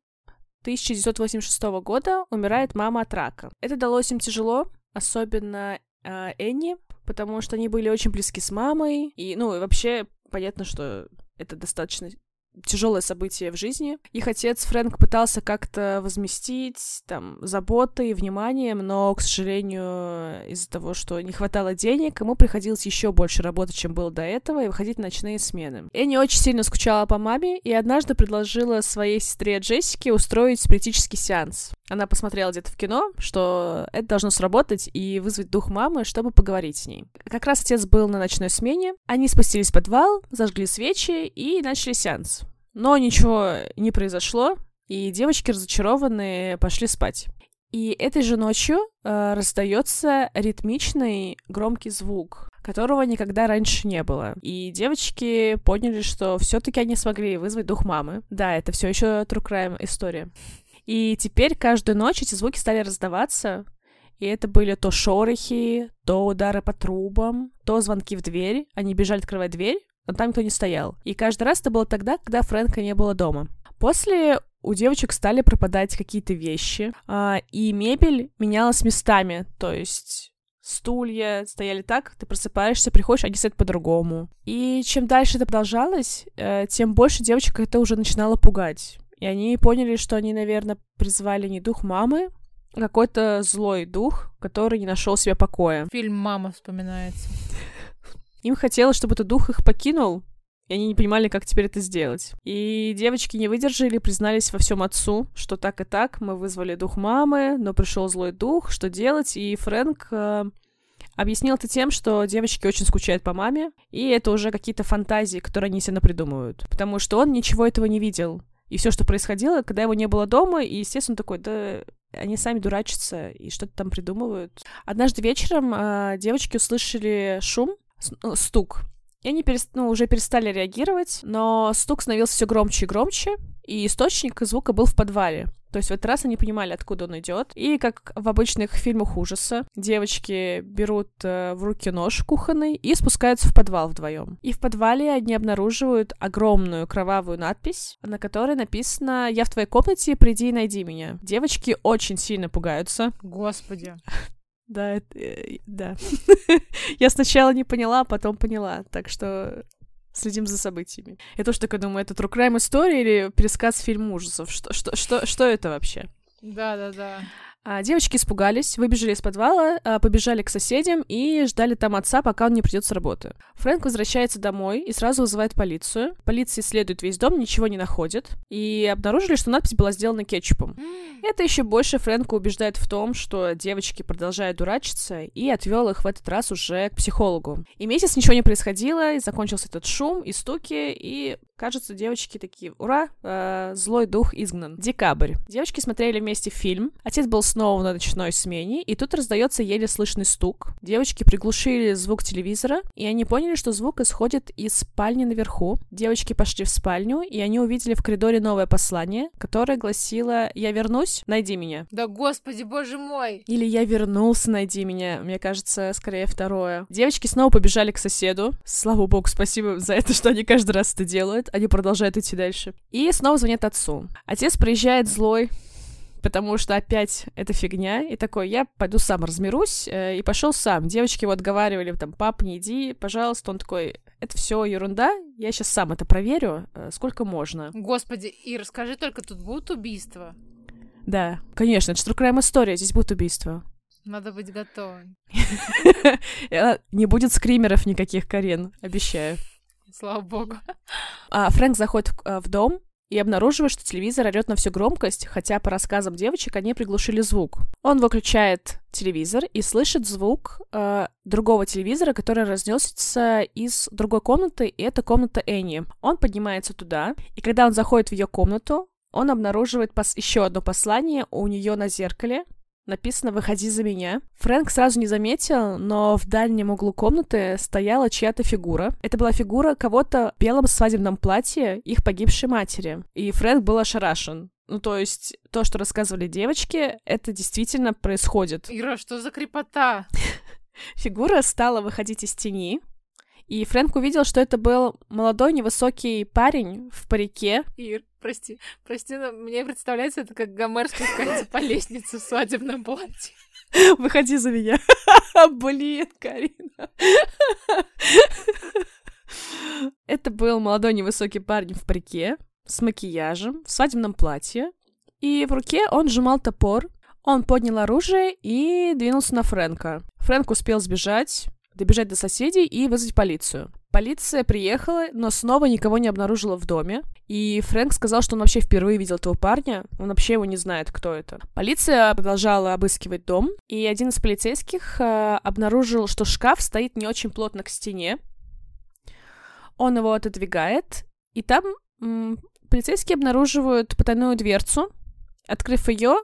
1986 года умирает мама от рака. Это далось им тяжело, особенно э, Энни, потому что они были очень близки с мамой, и, ну, и вообще понятно, что это достаточно тяжелое событие в жизни. Их отец Фрэнк пытался как-то возместить там заботой и вниманием, но, к сожалению, из-за того, что не хватало денег, ему приходилось еще больше работать, чем было до этого, и выходить на ночные смены. Энни очень сильно скучала по маме и однажды предложила своей сестре Джессике устроить спиритический сеанс. Она посмотрела где-то в кино, что это должно сработать и вызвать дух мамы, чтобы поговорить с ней. Как раз отец был на ночной смене. Они спустились в подвал, зажгли свечи и начали сеанс. Но ничего не произошло, и девочки разочарованные пошли спать. И этой же ночью э, раздается ритмичный громкий звук, которого никогда раньше не было. И девочки поняли, что все-таки они смогли вызвать дух мамы. Да, это все еще true crime история. И теперь каждую ночь эти звуки стали раздаваться, и это были то шорохи, то удары по трубам, то звонки в дверь. Они бежали открывать дверь, но там никто не стоял. И каждый раз это было тогда, когда Фрэнка не было дома. После у девочек стали пропадать какие-то вещи, а, и мебель менялась местами, то есть стулья стояли так, ты просыпаешься, приходишь, они стоят по-другому. И чем дальше это продолжалось, э, тем больше девочек это уже начинало пугать. И они поняли, что они, наверное, призвали не дух мамы, а какой-то злой дух, который не нашел себе покоя. Фильм «Мама» вспоминается. Им хотелось, чтобы этот дух их покинул, и они не понимали, как теперь это сделать. И девочки не выдержали, признались во всем отцу, что так и так, мы вызвали дух мамы, но пришел злой дух, что делать? И Фрэнк э, объяснил это тем, что девочки очень скучают по маме, и это уже какие-то фантазии, которые они себе напридумывают. Потому что он ничего этого не видел и все, что происходило, когда его не было дома, и, естественно, такой, да, они сами дурачатся и что-то там придумывают. Однажды вечером э, девочки услышали шум, ну, стук, и они перест... ну, уже перестали реагировать, но стук становился все громче и громче, и источник звука был в подвале. То есть в этот раз они понимали, откуда он идет. И как в обычных фильмах ужаса, девочки берут э, в руки нож кухонный и спускаются в подвал вдвоем. И в подвале они обнаруживают огромную кровавую надпись, на которой написано «Я в твоей комнате, приди и найди меня». Девочки очень сильно пугаются. Господи. Да, это, э, да. Я сначала не поняла, а потом поняла. Так что следим за событиями. Я тоже такая думаю, это true crime история или пересказ фильма ужасов? Что, что, что, что это вообще? Да-да-да. А, девочки испугались, выбежали из подвала, а, побежали к соседям и ждали там отца, пока он не придет с работы. Фрэнк возвращается домой и сразу вызывает полицию. Полиция исследует весь дом, ничего не находит. И обнаружили, что надпись была сделана кетчупом. Это еще больше Фрэнка убеждает в том, что девочки продолжают дурачиться, и отвел их в этот раз уже к психологу. И месяц ничего не происходило, и закончился этот шум и стуки, и кажется, девочки такие, ура, э, злой дух изгнан. Декабрь. Девочки смотрели вместе фильм. Отец был снова на ночной смене, и тут раздается еле слышный стук. Девочки приглушили звук телевизора, и они поняли, что звук исходит из спальни наверху. Девочки пошли в спальню, и они увидели в коридоре новое послание, которое гласило «Я вернусь, найди меня». Да господи, боже мой! Или «Я вернулся, найди меня». Мне кажется, скорее второе. Девочки снова побежали к соседу. Слава богу, спасибо за это, что они каждый раз это делают. Они продолжают идти дальше. И снова звонят отцу. Отец приезжает злой, потому что опять это фигня, и такой, я пойду сам разберусь, э, и пошел сам. Девочки его отговаривали, там, пап, не иди, пожалуйста. Он такой, это все ерунда, я сейчас сам это проверю, э, сколько можно. Господи, и расскажи только, тут будут убийства? Да, конечно, это True история, здесь будет убийство. Надо быть готовым. Не будет скримеров никаких, Карен, обещаю. Слава богу. А Фрэнк заходит в дом, и обнаруживает, что телевизор орет на всю громкость, хотя по рассказам девочек они приглушили звук. Он выключает телевизор и слышит звук э, другого телевизора, который разнесся из другой комнаты, и это комната Энни. Он поднимается туда, и когда он заходит в ее комнату, он обнаруживает пос- еще одно послание у нее на зеркале, написано «Выходи за меня». Фрэнк сразу не заметил, но в дальнем углу комнаты стояла чья-то фигура. Это была фигура кого-то в белом свадебном платье их погибшей матери. И Фрэнк был ошарашен. Ну, то есть то, что рассказывали девочки, это действительно происходит. Ира, что за крепота? Фигура стала выходить из тени, и Фрэнк увидел, что это был молодой невысокий парень в парике. Ир, прости, прости, но мне представляется это как Гомер спускается по лестнице в свадебном платье. Выходи за меня. Блин, Карина. Это был молодой невысокий парень в парике с макияжем, в свадебном платье, и в руке он сжимал топор. Он поднял оружие и двинулся на Фрэнка. Фрэнк успел сбежать, добежать до соседей и вызвать полицию. Полиция приехала, но снова никого не обнаружила в доме. И Фрэнк сказал, что он вообще впервые видел этого парня. Он вообще его не знает, кто это. Полиция продолжала обыскивать дом, и один из полицейских э, обнаружил, что шкаф стоит не очень плотно к стене. Он его отодвигает, и там м, полицейские обнаруживают потайную дверцу. Открыв ее,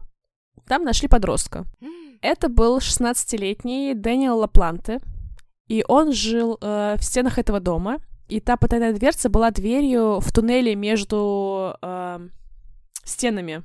там нашли подростка. Это был 16-летний Дэниел Лапланте, и он жил э, в стенах этого дома. И та потайная дверца была дверью в туннеле между э, стенами,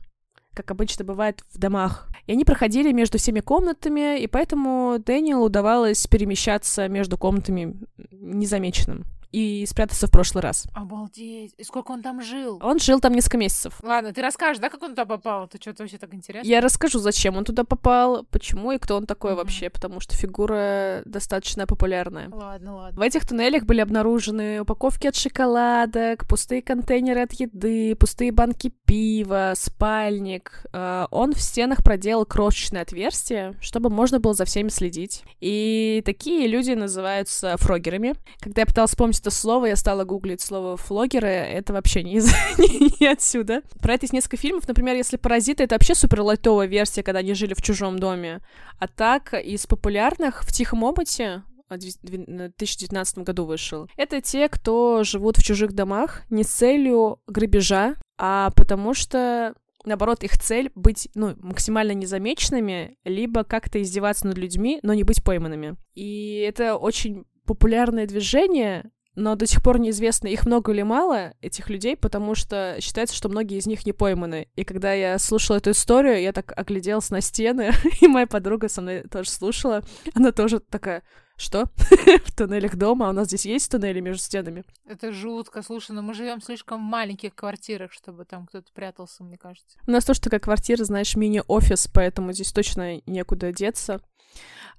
как обычно бывает в домах. И они проходили между всеми комнатами, и поэтому Дэниелу удавалось перемещаться между комнатами незамеченным и спрятаться в прошлый раз. Обалдеть. И сколько он там жил? Он жил там несколько месяцев. Ладно, ты расскажешь, да, как он туда попал? Ты что-то вообще так интересно? Я расскажу, зачем он туда попал, почему и кто он такой Мгм. вообще, потому что фигура достаточно популярная. Ладно, ладно. В этих туннелях были обнаружены упаковки от шоколадок, пустые контейнеры от еды, пустые банки пива, спальник. Э, Он в стенах проделал крошечное отверстие, чтобы можно было за всеми следить. И такие люди называются фрогерами. Когда я пыталась вспомнить это слово, я стала гуглить слово флогеры. Это вообще не, из... не- отсюда. Про это есть несколько фильмов. Например, если «Паразиты» — это вообще супер лайтовая версия, когда они жили в чужом доме. А так, из популярных в «Тихом омуте» а, две- две- в 2019 году вышел. Это те, кто живут в чужих домах не с целью грабежа, а потому что наоборот, их цель быть, ну, максимально незамеченными, либо как-то издеваться над людьми, но не быть пойманными. И это очень популярное движение, но до сих пор неизвестно, их много или мало, этих людей, потому что считается, что многие из них не пойманы. И когда я слушала эту историю, я так огляделась на стены, и моя подруга со мной тоже слушала. Она тоже такая, что? в туннелях дома? А у нас здесь есть туннели между стенами? Это жутко. Слушай, но мы живем слишком в маленьких квартирах, чтобы там кто-то прятался, мне кажется. У нас тоже такая квартира, знаешь, мини-офис, поэтому здесь точно некуда деться.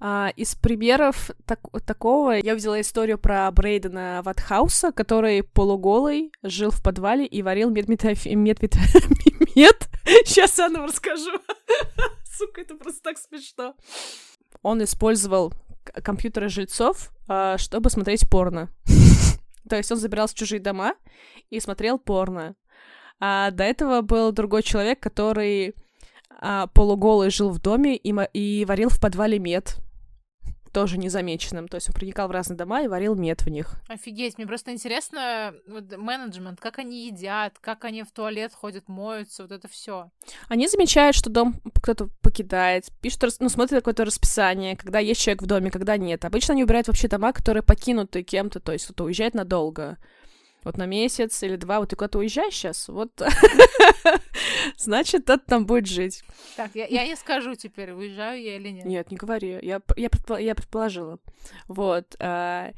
А, из примеров так- такого я увидела историю про Брейдена Ватхауса, который полуголый жил в подвале и варил медметаф... медвет... мед. Сейчас я вам расскажу. Сука, это просто так смешно. Он использовал компьютеры жильцов, а, чтобы смотреть порно. То есть он забирался в чужие дома и смотрел порно. А до этого был другой человек, который а, полуголый жил в доме и, и варил в подвале мед. Тоже незамеченным. То есть он проникал в разные дома и варил мед в них. Офигеть, мне просто интересно вот, менеджмент, как они едят, как они в туалет ходят, моются, вот это все. Они замечают, что дом кто-то покидает, пишут, ну, смотрят какое-то расписание, когда есть человек в доме, когда нет. Обычно они убирают вообще дома, которые покинуты кем-то, то есть кто-то уезжает надолго. Вот на месяц или два, вот ты куда-то уезжаешь сейчас, вот, значит, тот там будет жить. Так, я, я не скажу теперь, уезжаю я или нет. Нет, не говори. Я, я, предпо- я предположила. Вот. а,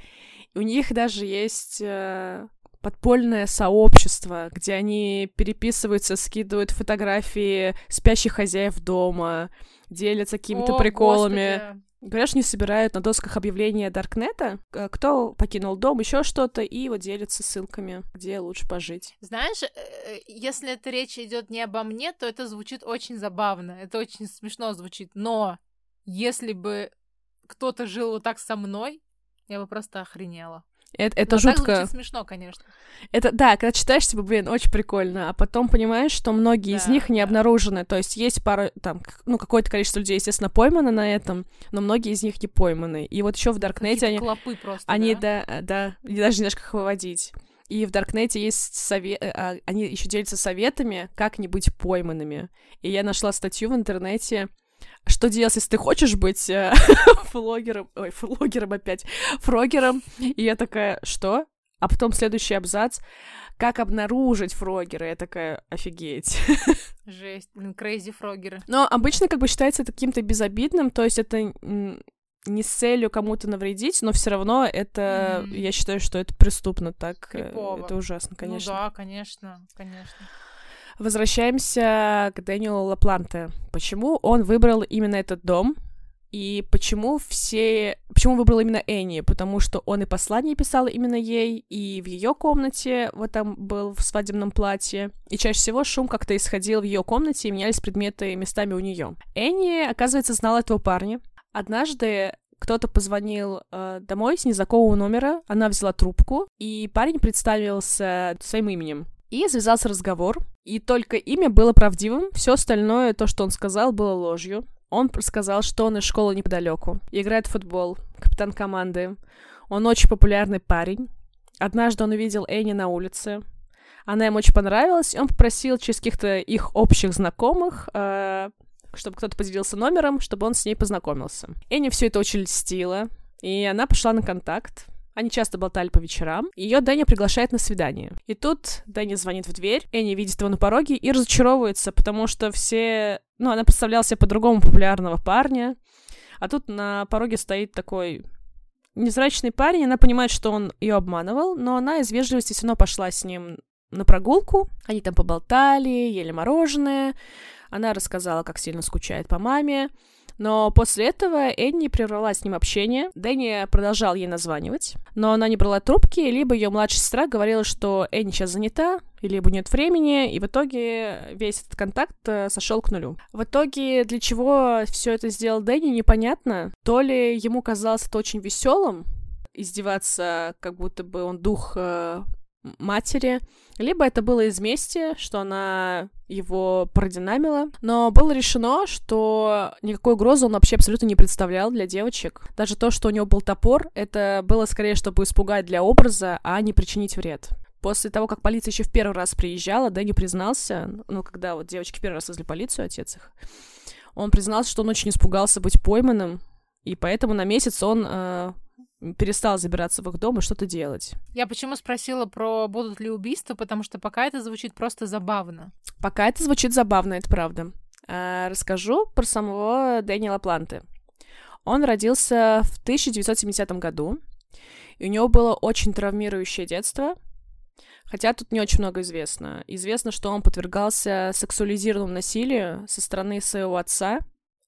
у них даже есть э, подпольное сообщество, где они переписываются, скидывают фотографии спящих хозяев дома, делятся какими-то приколами. господи. Говорят, они собирают на досках объявления Даркнета, э, кто покинул дом, еще что-то, и вот делятся ссылками, где лучше пожить. Знаешь, э, если эта речь идет не обо мне, то это звучит очень забавно, это очень смешно звучит. Но если бы кто-то жил вот так со мной, я бы просто охренела. Это, это Но так жутко. звучит смешно, конечно. Это да, когда читаешь, типа, блин, очень прикольно, а потом понимаешь, что многие из Да, них не да. обнаружены. То есть есть пара, там, ну, какое-то количество людей, естественно, пойманы на этом, но многие из них не пойманы. И вот еще в Даркнете они, клопы просто, они, да? да, да, даже не знаешь, как их выводить. И в Даркнете есть совет, они еще делятся советами, как не быть пойманными. И я нашла статью в интернете, что делать, если ты хочешь быть э, флогером, ой, флогером опять, фрогером. И я такая, что? а потом следующий абзац как обнаружить фрогера. Я такая, офигеть. Жесть, блин, крейзи фрогеры. Но обычно как бы считается это каким-то безобидным, то есть это не с целью кому-то навредить, но все равно это, mm-hmm. я считаю, что это преступно, так э, Крипово. это ужасно, конечно. Ну да, конечно, конечно. Возвращаемся к Дэниелу Лапланте. Почему он выбрал именно этот дом? И почему все... Почему выбрал именно Энни? Потому что он и послание писал именно ей, и в ее комнате вот там был в свадебном платье. И чаще всего шум как-то исходил в ее комнате, и менялись предметы местами у нее. Энни, оказывается, знала этого парня. Однажды кто-то позвонил э, домой с незнакомого номера, она взяла трубку, и парень представился своим именем. И завязался разговор, и только имя было правдивым, все остальное, то, что он сказал, было ложью. Он сказал, что он из школы неподалеку, играет в футбол, капитан команды. Он очень популярный парень. Однажды он увидел Энни на улице. Она ему очень понравилась, и он попросил через каких-то их общих знакомых, э, чтобы кто-то поделился номером, чтобы он с ней познакомился. Энни все это очень льстила, и она пошла на контакт. Они часто болтали по вечерам. Ее Дэнни приглашает на свидание. И тут Дэнни звонит в дверь, Энни видит его на пороге и разочаровывается, потому что все... Ну, она представляла себе по-другому популярного парня, а тут на пороге стоит такой незрачный парень, она понимает, что он ее обманывал, но она из вежливости все равно пошла с ним на прогулку. Они там поболтали, ели мороженое. Она рассказала, как сильно скучает по маме. Но после этого Энни прервала с ним общение. Дэнни продолжал ей названивать, но она не брала трубки, либо ее младшая сестра говорила, что Энни сейчас занята, либо нет времени, и в итоге весь этот контакт э, сошел к нулю. В итоге, для чего все это сделал Дэнни, непонятно. То ли ему казалось это очень веселым, издеваться, как будто бы он дух э, матери, либо это было из мести, что она его продинамила, но было решено, что никакой угрозы он вообще абсолютно не представлял для девочек. Даже то, что у него был топор, это было скорее, чтобы испугать для образа, а не причинить вред. После того, как полиция еще в первый раз приезжала, Дэнни признался, ну, когда вот девочки первый раз вызвали полицию, отец их, он признался, что он очень испугался быть пойманным, и поэтому на месяц он э, перестал забираться в их дом и что-то делать. Я почему спросила про будут ли убийства, потому что пока это звучит просто забавно. Пока это звучит забавно, это правда. А, расскажу про самого Дэниела Планты. Он родился в 1970 году, и у него было очень травмирующее детство, хотя тут не очень много известно. Известно, что он подвергался сексуализированному насилию со стороны своего отца,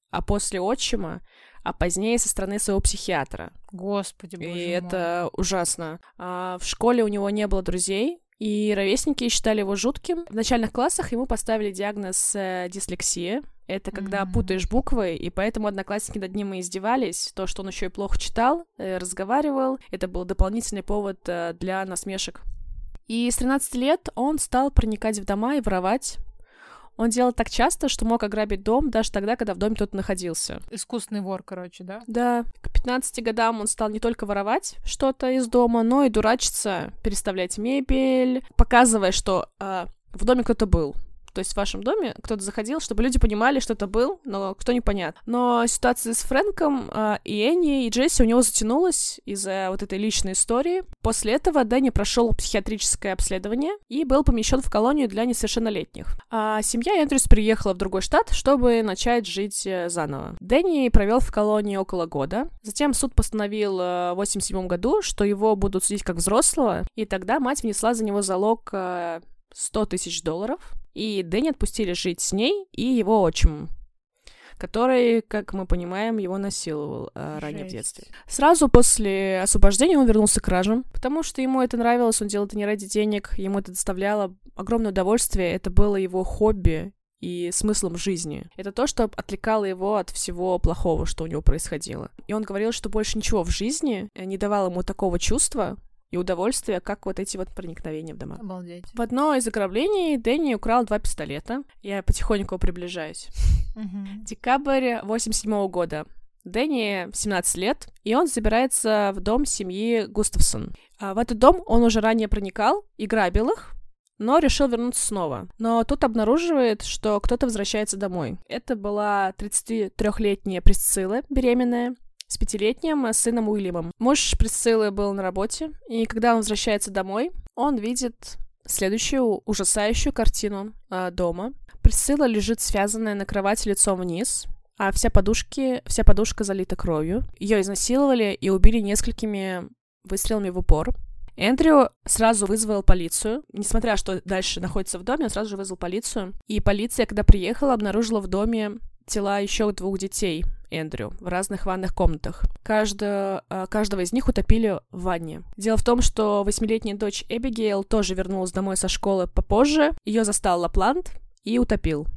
а после отчима а позднее со стороны своего психиатра. Господи, боже И мой. это ужасно. А, в школе у него не было друзей, и ровесники считали его жутким. В начальных классах ему поставили диагноз э, дислексия. Это когда mm-hmm. путаешь буквы, и поэтому одноклассники над ним и издевались. То, что он еще и плохо читал, э, разговаривал, это был дополнительный повод э, для насмешек. И с 13 лет он стал проникать в дома и воровать. Он делал так часто, что мог ограбить дом даже тогда, когда в доме кто-то находился. Искусный вор, короче, да? Да. К 15 годам он стал не только воровать что-то из дома, но и дурачиться, переставлять мебель, показывая, что э, в доме кто-то был. То есть в вашем доме кто-то заходил, чтобы люди понимали, что это был, но кто непонятно. Но ситуация с Фрэнком э, и Энни, и Джесси у него затянулась из-за вот этой личной истории. После этого Дэнни прошел психиатрическое обследование и был помещен в колонию для несовершеннолетних. А семья Эндрюс приехала в другой штат, чтобы начать жить э, заново. Дэнни провел в колонии около года. Затем суд постановил э, в 87 году, что его будут судить как взрослого, и тогда мать внесла за него залог 100 тысяч долларов, и Дэнни отпустили жить с ней и его отчимом который, как мы понимаем, его насиловал э, ранее в детстве. Сразу после освобождения он вернулся к кражам, потому что ему это нравилось, он делал это не ради денег, ему это доставляло огромное удовольствие, это было его хобби и смыслом жизни. Это то, что отвлекало его от всего плохого, что у него происходило. И он говорил, что больше ничего в жизни не давало ему такого чувства, и удовольствие, как вот эти вот проникновения в дома. Обалдеть. В одно из ограблений Дэнни украл два пистолета. Я потихоньку приближаюсь. Декабрь 87 года. Дэнни 17 лет, и он забирается в дом семьи Густавсон. А в этот дом он уже ранее проникал и грабил их, но решил вернуться снова. Но тут обнаруживает, что кто-то возвращается домой. Это была 33-летняя Присцилла, беременная, с пятилетним сыном Уильямом. Муж Присциллы был на работе, и когда он возвращается домой, он видит следующую ужасающую картину э, дома. Присцилла лежит связанная на кровати лицом вниз, а вся, подушки, вся подушка залита кровью. Ее изнасиловали и убили несколькими выстрелами в упор. Эндрю сразу вызвал полицию. Несмотря, что дальше находится в доме, он сразу же вызвал полицию. И полиция, когда приехала, обнаружила в доме тела еще двух детей Эндрю в разных ванных комнатах. Каждого, а, каждого из них утопили в ванне. Дело в том, что восьмилетняя дочь Эбигейл тоже вернулась домой со школы попозже. Ее застал Лапланд и утопил.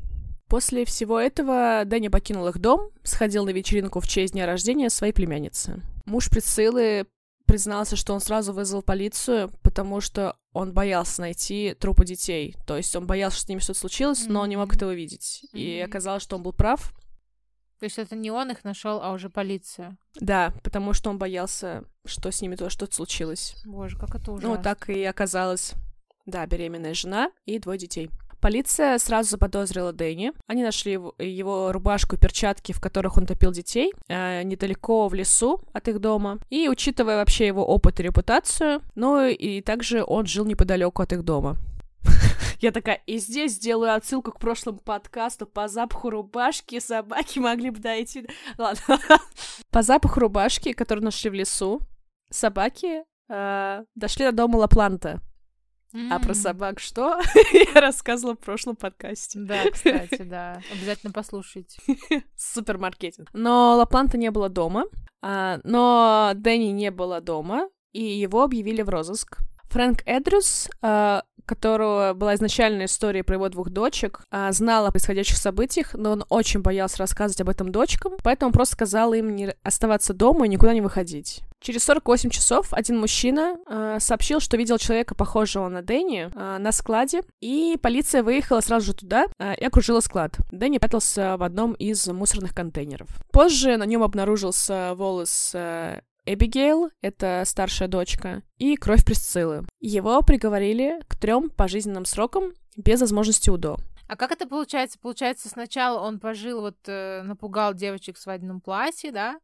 После всего этого Дэнни покинул их дом, сходил на вечеринку в честь дня рождения своей племянницы. Муж Присциллы признался, что он сразу вызвал полицию, потому что он боялся найти трупы детей. То есть он боялся, что с ними что-то случилось, mm-hmm. но он не мог этого видеть. Mm-hmm. И оказалось, что он был прав. То есть это не он их нашел, а уже полиция. Да, потому что он боялся, что с ними тоже что-то случилось. Боже, как это ужасно. Ну, так и оказалось. Да, беременная жена и двое детей. Полиция сразу заподозрила Дэнни. Они нашли его рубашку и перчатки, в которых он топил детей, э, недалеко в лесу от их дома. И учитывая вообще его опыт и репутацию, ну и также он жил неподалеку от их дома. Я такая, и здесь сделаю отсылку к прошлому подкасту. По запаху рубашки собаки могли бы дойти. Ладно. По запаху рубашки, которую нашли в лесу, собаки э, дошли до дома Лапланта. Mm. А про собак что? Я рассказывала в прошлом подкасте. Да, кстати, да. Обязательно послушайте. Супермаркетинг. Но Лапланта не было дома, а, но Дэнни не было дома, и его объявили в розыск. Фрэнк Эдрюс, э, которого была изначальная история про его двух дочек, э, знал о происходящих событиях, но он очень боялся рассказывать об этом дочкам, поэтому просто сказал им не оставаться дома и никуда не выходить. Через 48 часов один мужчина э, сообщил, что видел человека, похожего на Дэнни, э, на складе, и полиция выехала сразу же туда э, и окружила склад. Дэнни прятался в одном из мусорных контейнеров. Позже на нем обнаружился волос э, Эбигейл, это старшая дочка, и кровь Присциллы. Его приговорили к трем пожизненным срокам без возможности УДО. А как это получается? Получается, сначала он пожил, вот э, напугал девочек в свадебном платье, да?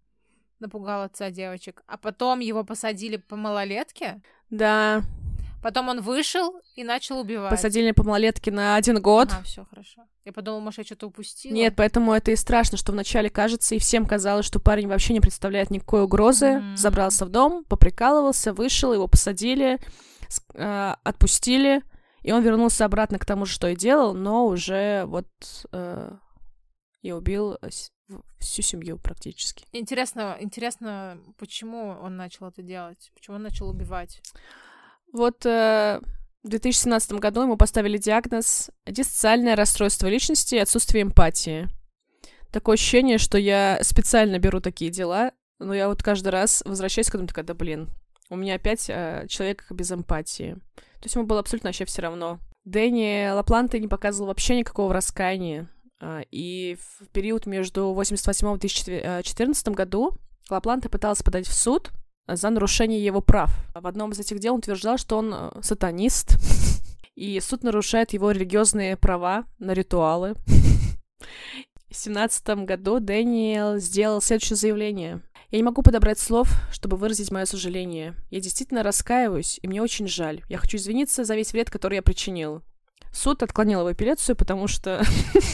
Напугал отца девочек. А потом его посадили по малолетке? Да. Потом он вышел и начал убивать. Посадили по малолетке на один год. А, все хорошо. Я подумала, может, я что-то упустила. Нет, поэтому это и страшно, что вначале кажется, и всем казалось, что парень вообще не представляет никакой угрозы. Mm-hmm. Забрался в дом, поприкалывался, вышел, его посадили, э, отпустили, и он вернулся обратно к тому же, что и делал, но уже вот э, и убил всю семью практически. Интересно, интересно, почему он начал это делать? Почему он начал убивать? Вот э, в 2017 году ему поставили диагноз диссоциальное расстройство личности и отсутствие эмпатии. Такое ощущение, что я специально беру такие дела, но я вот каждый раз возвращаюсь к этому, такая, да блин, у меня опять э, человек без эмпатии. То есть ему было абсолютно вообще все равно. Дэнни Лапланте не показывал вообще никакого раскаяния. Э, и в период между 88 и 2014 году Лапланте пытался подать в суд за нарушение его прав. В одном из этих дел он утверждал, что он э, сатанист, и суд нарушает его религиозные права на ритуалы. В семнадцатом году Дэниел сделал следующее заявление. Я не могу подобрать слов, чтобы выразить мое сожаление. Я действительно раскаиваюсь, и мне очень жаль. Я хочу извиниться за весь вред, который я причинил. Суд отклонил его апелляцию, потому что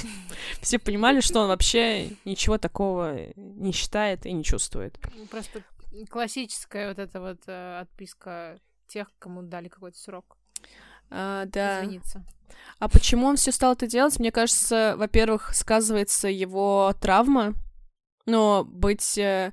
все понимали, что он вообще ничего такого не считает и не чувствует. Просто классическая вот эта вот э, отписка тех, кому дали какой-то срок. А, да. Извиниться. А почему он все стал это делать? Мне кажется, во-первых, сказывается его травма, но быть э,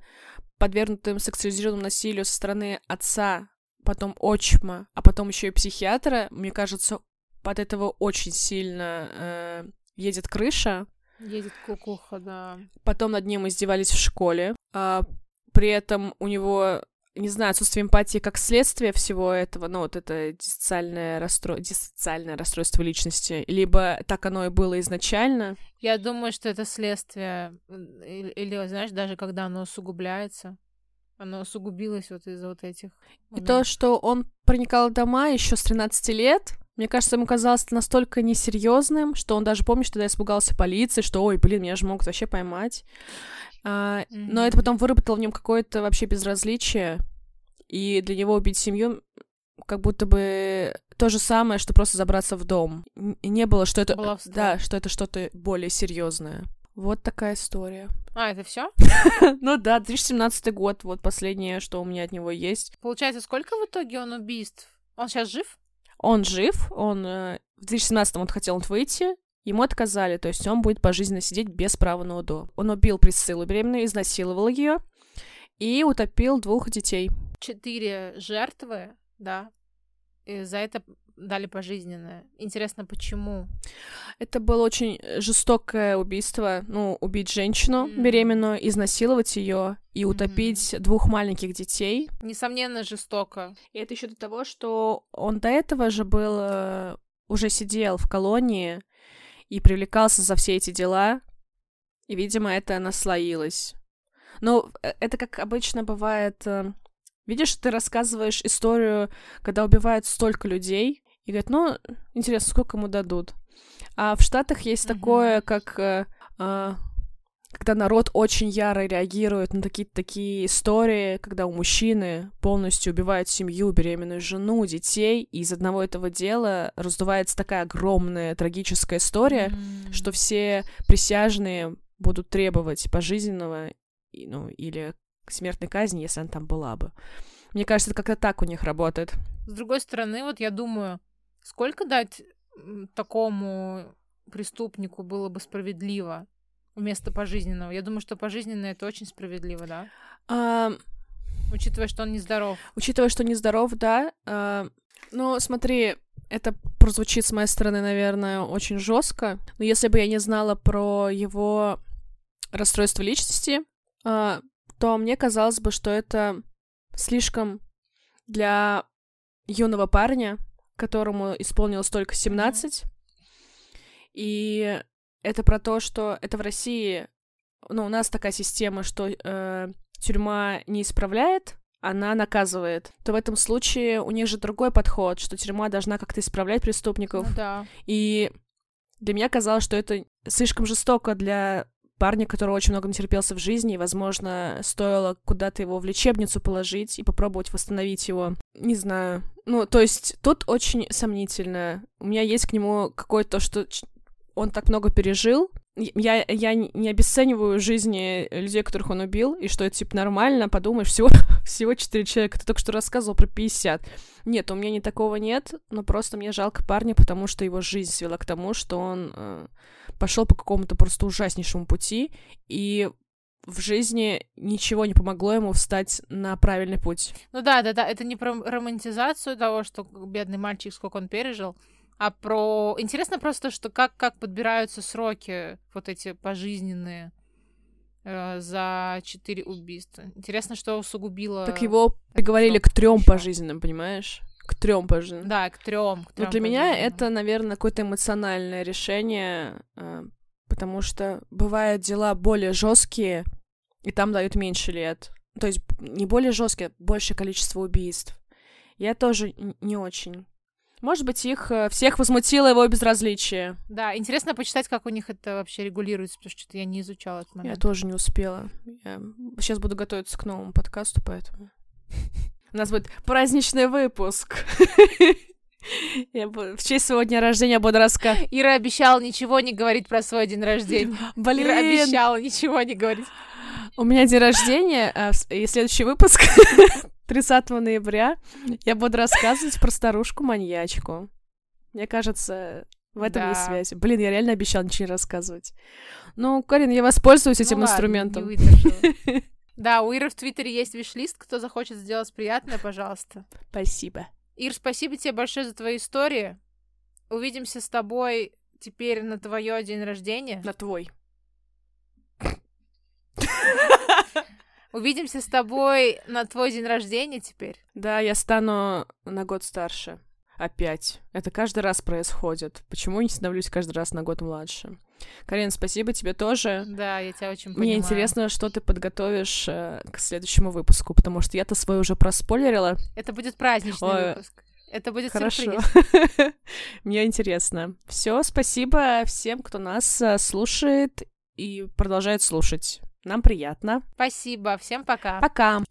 подвергнутым сексуализированному насилию со стороны отца, потом отчима, а потом еще и психиатра, мне кажется, под этого очень сильно э, едет крыша. Едет кукуха, да. Потом над ним издевались в школе. А при этом у него не знаю, отсутствие эмпатии как следствие всего этого, ну, вот это диссоциальное, расстрой... диссоциальное расстройство личности, либо так оно и было изначально. Я думаю, что это следствие, или, или знаешь, даже когда оно усугубляется, оно усугубилось вот из-за вот этих... И то, что он проникал в дома еще с 13 лет, мне кажется, ему казалось это настолько несерьезным, что он даже, помнишь, тогда испугался полиции, что, ой, блин, меня же могут вообще поймать. А, Мгм. Но это потом выработало в нем какое-то вообще безразличие, и для него убить семью как будто бы то же самое, что просто забраться в дом. Не было, что это... Баловство. Да, что это что-то более серьезное. Вот такая история. А, это все? Ну да, 2017 год, вот последнее, что у меня от него есть. Получается, сколько в итоге он убийств? Он сейчас жив? Он жив, он э, в 2017 он хотел выйти, ему отказали, то есть он будет пожизненно сидеть без права на УДО. Он убил Присциллу беременную, изнасиловал ее и утопил двух детей. Четыре жертвы, да. И за это дали пожизненное. Интересно, почему? Это было очень жестокое убийство, ну, убить женщину М. беременную, изнасиловать ее и утопить двух маленьких детей. Несомненно, жестоко. И это еще до того, что он до этого же был, э, уже сидел в колонии и привлекался за все эти дела, и, видимо, это наслоилось. Ну, э, это как обычно бывает... э, Видишь, ты рассказываешь историю, когда убивают столько людей, и говорят, ну, интересно, сколько ему дадут. А в Штатах есть Мгм. такое, как... э, э, когда народ очень яро реагирует на такие такие истории, когда у мужчины полностью убивают семью, беременную жену, детей, и из одного этого дела раздувается такая огромная трагическая история, М. что все присяжные будут требовать пожизненного, ну, или смертной казни, если она там была бы. Мне кажется, это как-то так у них работает. С другой стороны, вот я думаю, сколько дать такому преступнику было бы справедливо вместо пожизненного? Я думаю, что пожизненное это очень справедливо, да? А, Учитывая, что он нездоров. Учитывая, что нездоров, да. а, ну, смотри, это прозвучит с моей стороны, наверное, очень жестко. Но если бы я не знала про его расстройство личности, а, то мне казалось бы, что это слишком для юного парня, которому исполнилось только 17. И это про то, что это в России, ну, у нас такая система, что э, тюрьма не исправляет, она наказывает. То в этом случае у них же другой подход, что тюрьма должна как-то исправлять преступников. Ну да. И для меня казалось, что это слишком жестоко для парня, который очень много натерпелся в жизни, и, возможно, стоило куда-то его в лечебницу положить и попробовать восстановить его. Не знаю. Ну, то есть тут очень сомнительно. У меня есть к нему какое-то, что он так много пережил. Я, я не обесцениваю жизни людей, которых он убил, и что это, типа, нормально, подумаешь, всего, всего 4 человека. Ты только что рассказывал про 50. Нет, у меня не такого нет, но просто мне жалко парня, потому что его жизнь свела к тому, что он э, пошел по какому-то просто ужаснейшему пути, и в жизни ничего не помогло ему встать на правильный путь. Ну да, да, да, это не про романтизацию того, что бедный мальчик, сколько он пережил, а про... Интересно просто, что как, как подбираются сроки вот эти пожизненные э, за четыре убийства. Интересно, что усугубило... Так его приговорили к трем пожизненным, понимаешь? К трем пожизненным. Да, к трем. Но для меня это, наверное, какое-то эмоциональное решение, э, потому что бывают дела более жесткие, и там дают меньше лет. То есть не более жесткие, а большее количество убийств. Я тоже не очень. Может быть, их э, всех возмутило его безразличие. Да, интересно почитать, как у них это вообще регулируется, потому что что-то я не изучала этот Я момент. тоже не успела. Я сейчас буду готовиться к новому подкасту, поэтому... У нас будет праздничный выпуск. Я в честь своего дня рождения буду рассказывать. Ира обещала ничего не говорить про свой день рождения. Ира Блин, обещала ничего не говорить. у меня день рождения, с- и следующий выпуск 30 ноября я буду рассказывать про старушку-маньячку. Мне кажется, в этом есть Да. связь. Блин, я реально обещала ничего не рассказывать. Ну, Карин, я воспользуюсь этим Ну ладно, инструментом. Да, у Иры в Твиттере есть виш-лист. Кто захочет сделать приятное, пожалуйста. Спасибо. Ир, спасибо тебе большое за твои истории. Увидимся с тобой теперь на твое день рождения. На твой. Увидимся с тобой на твой день рождения теперь. Да, я стану на год старше. Опять. Это каждый раз происходит. Почему не становлюсь каждый раз на год младше? Карин, спасибо тебе тоже. Да, я тебя очень Мне понимаю. интересно, что ты подготовишь э, к следующему выпуску, потому что я-то свой уже проспойлерила. Это будет праздничный Ой, выпуск. Это будет Хорошо. сюрприз. Мне интересно. Все, спасибо всем, кто нас э, слушает и продолжает слушать. Нам приятно. Спасибо. Всем пока. Пока.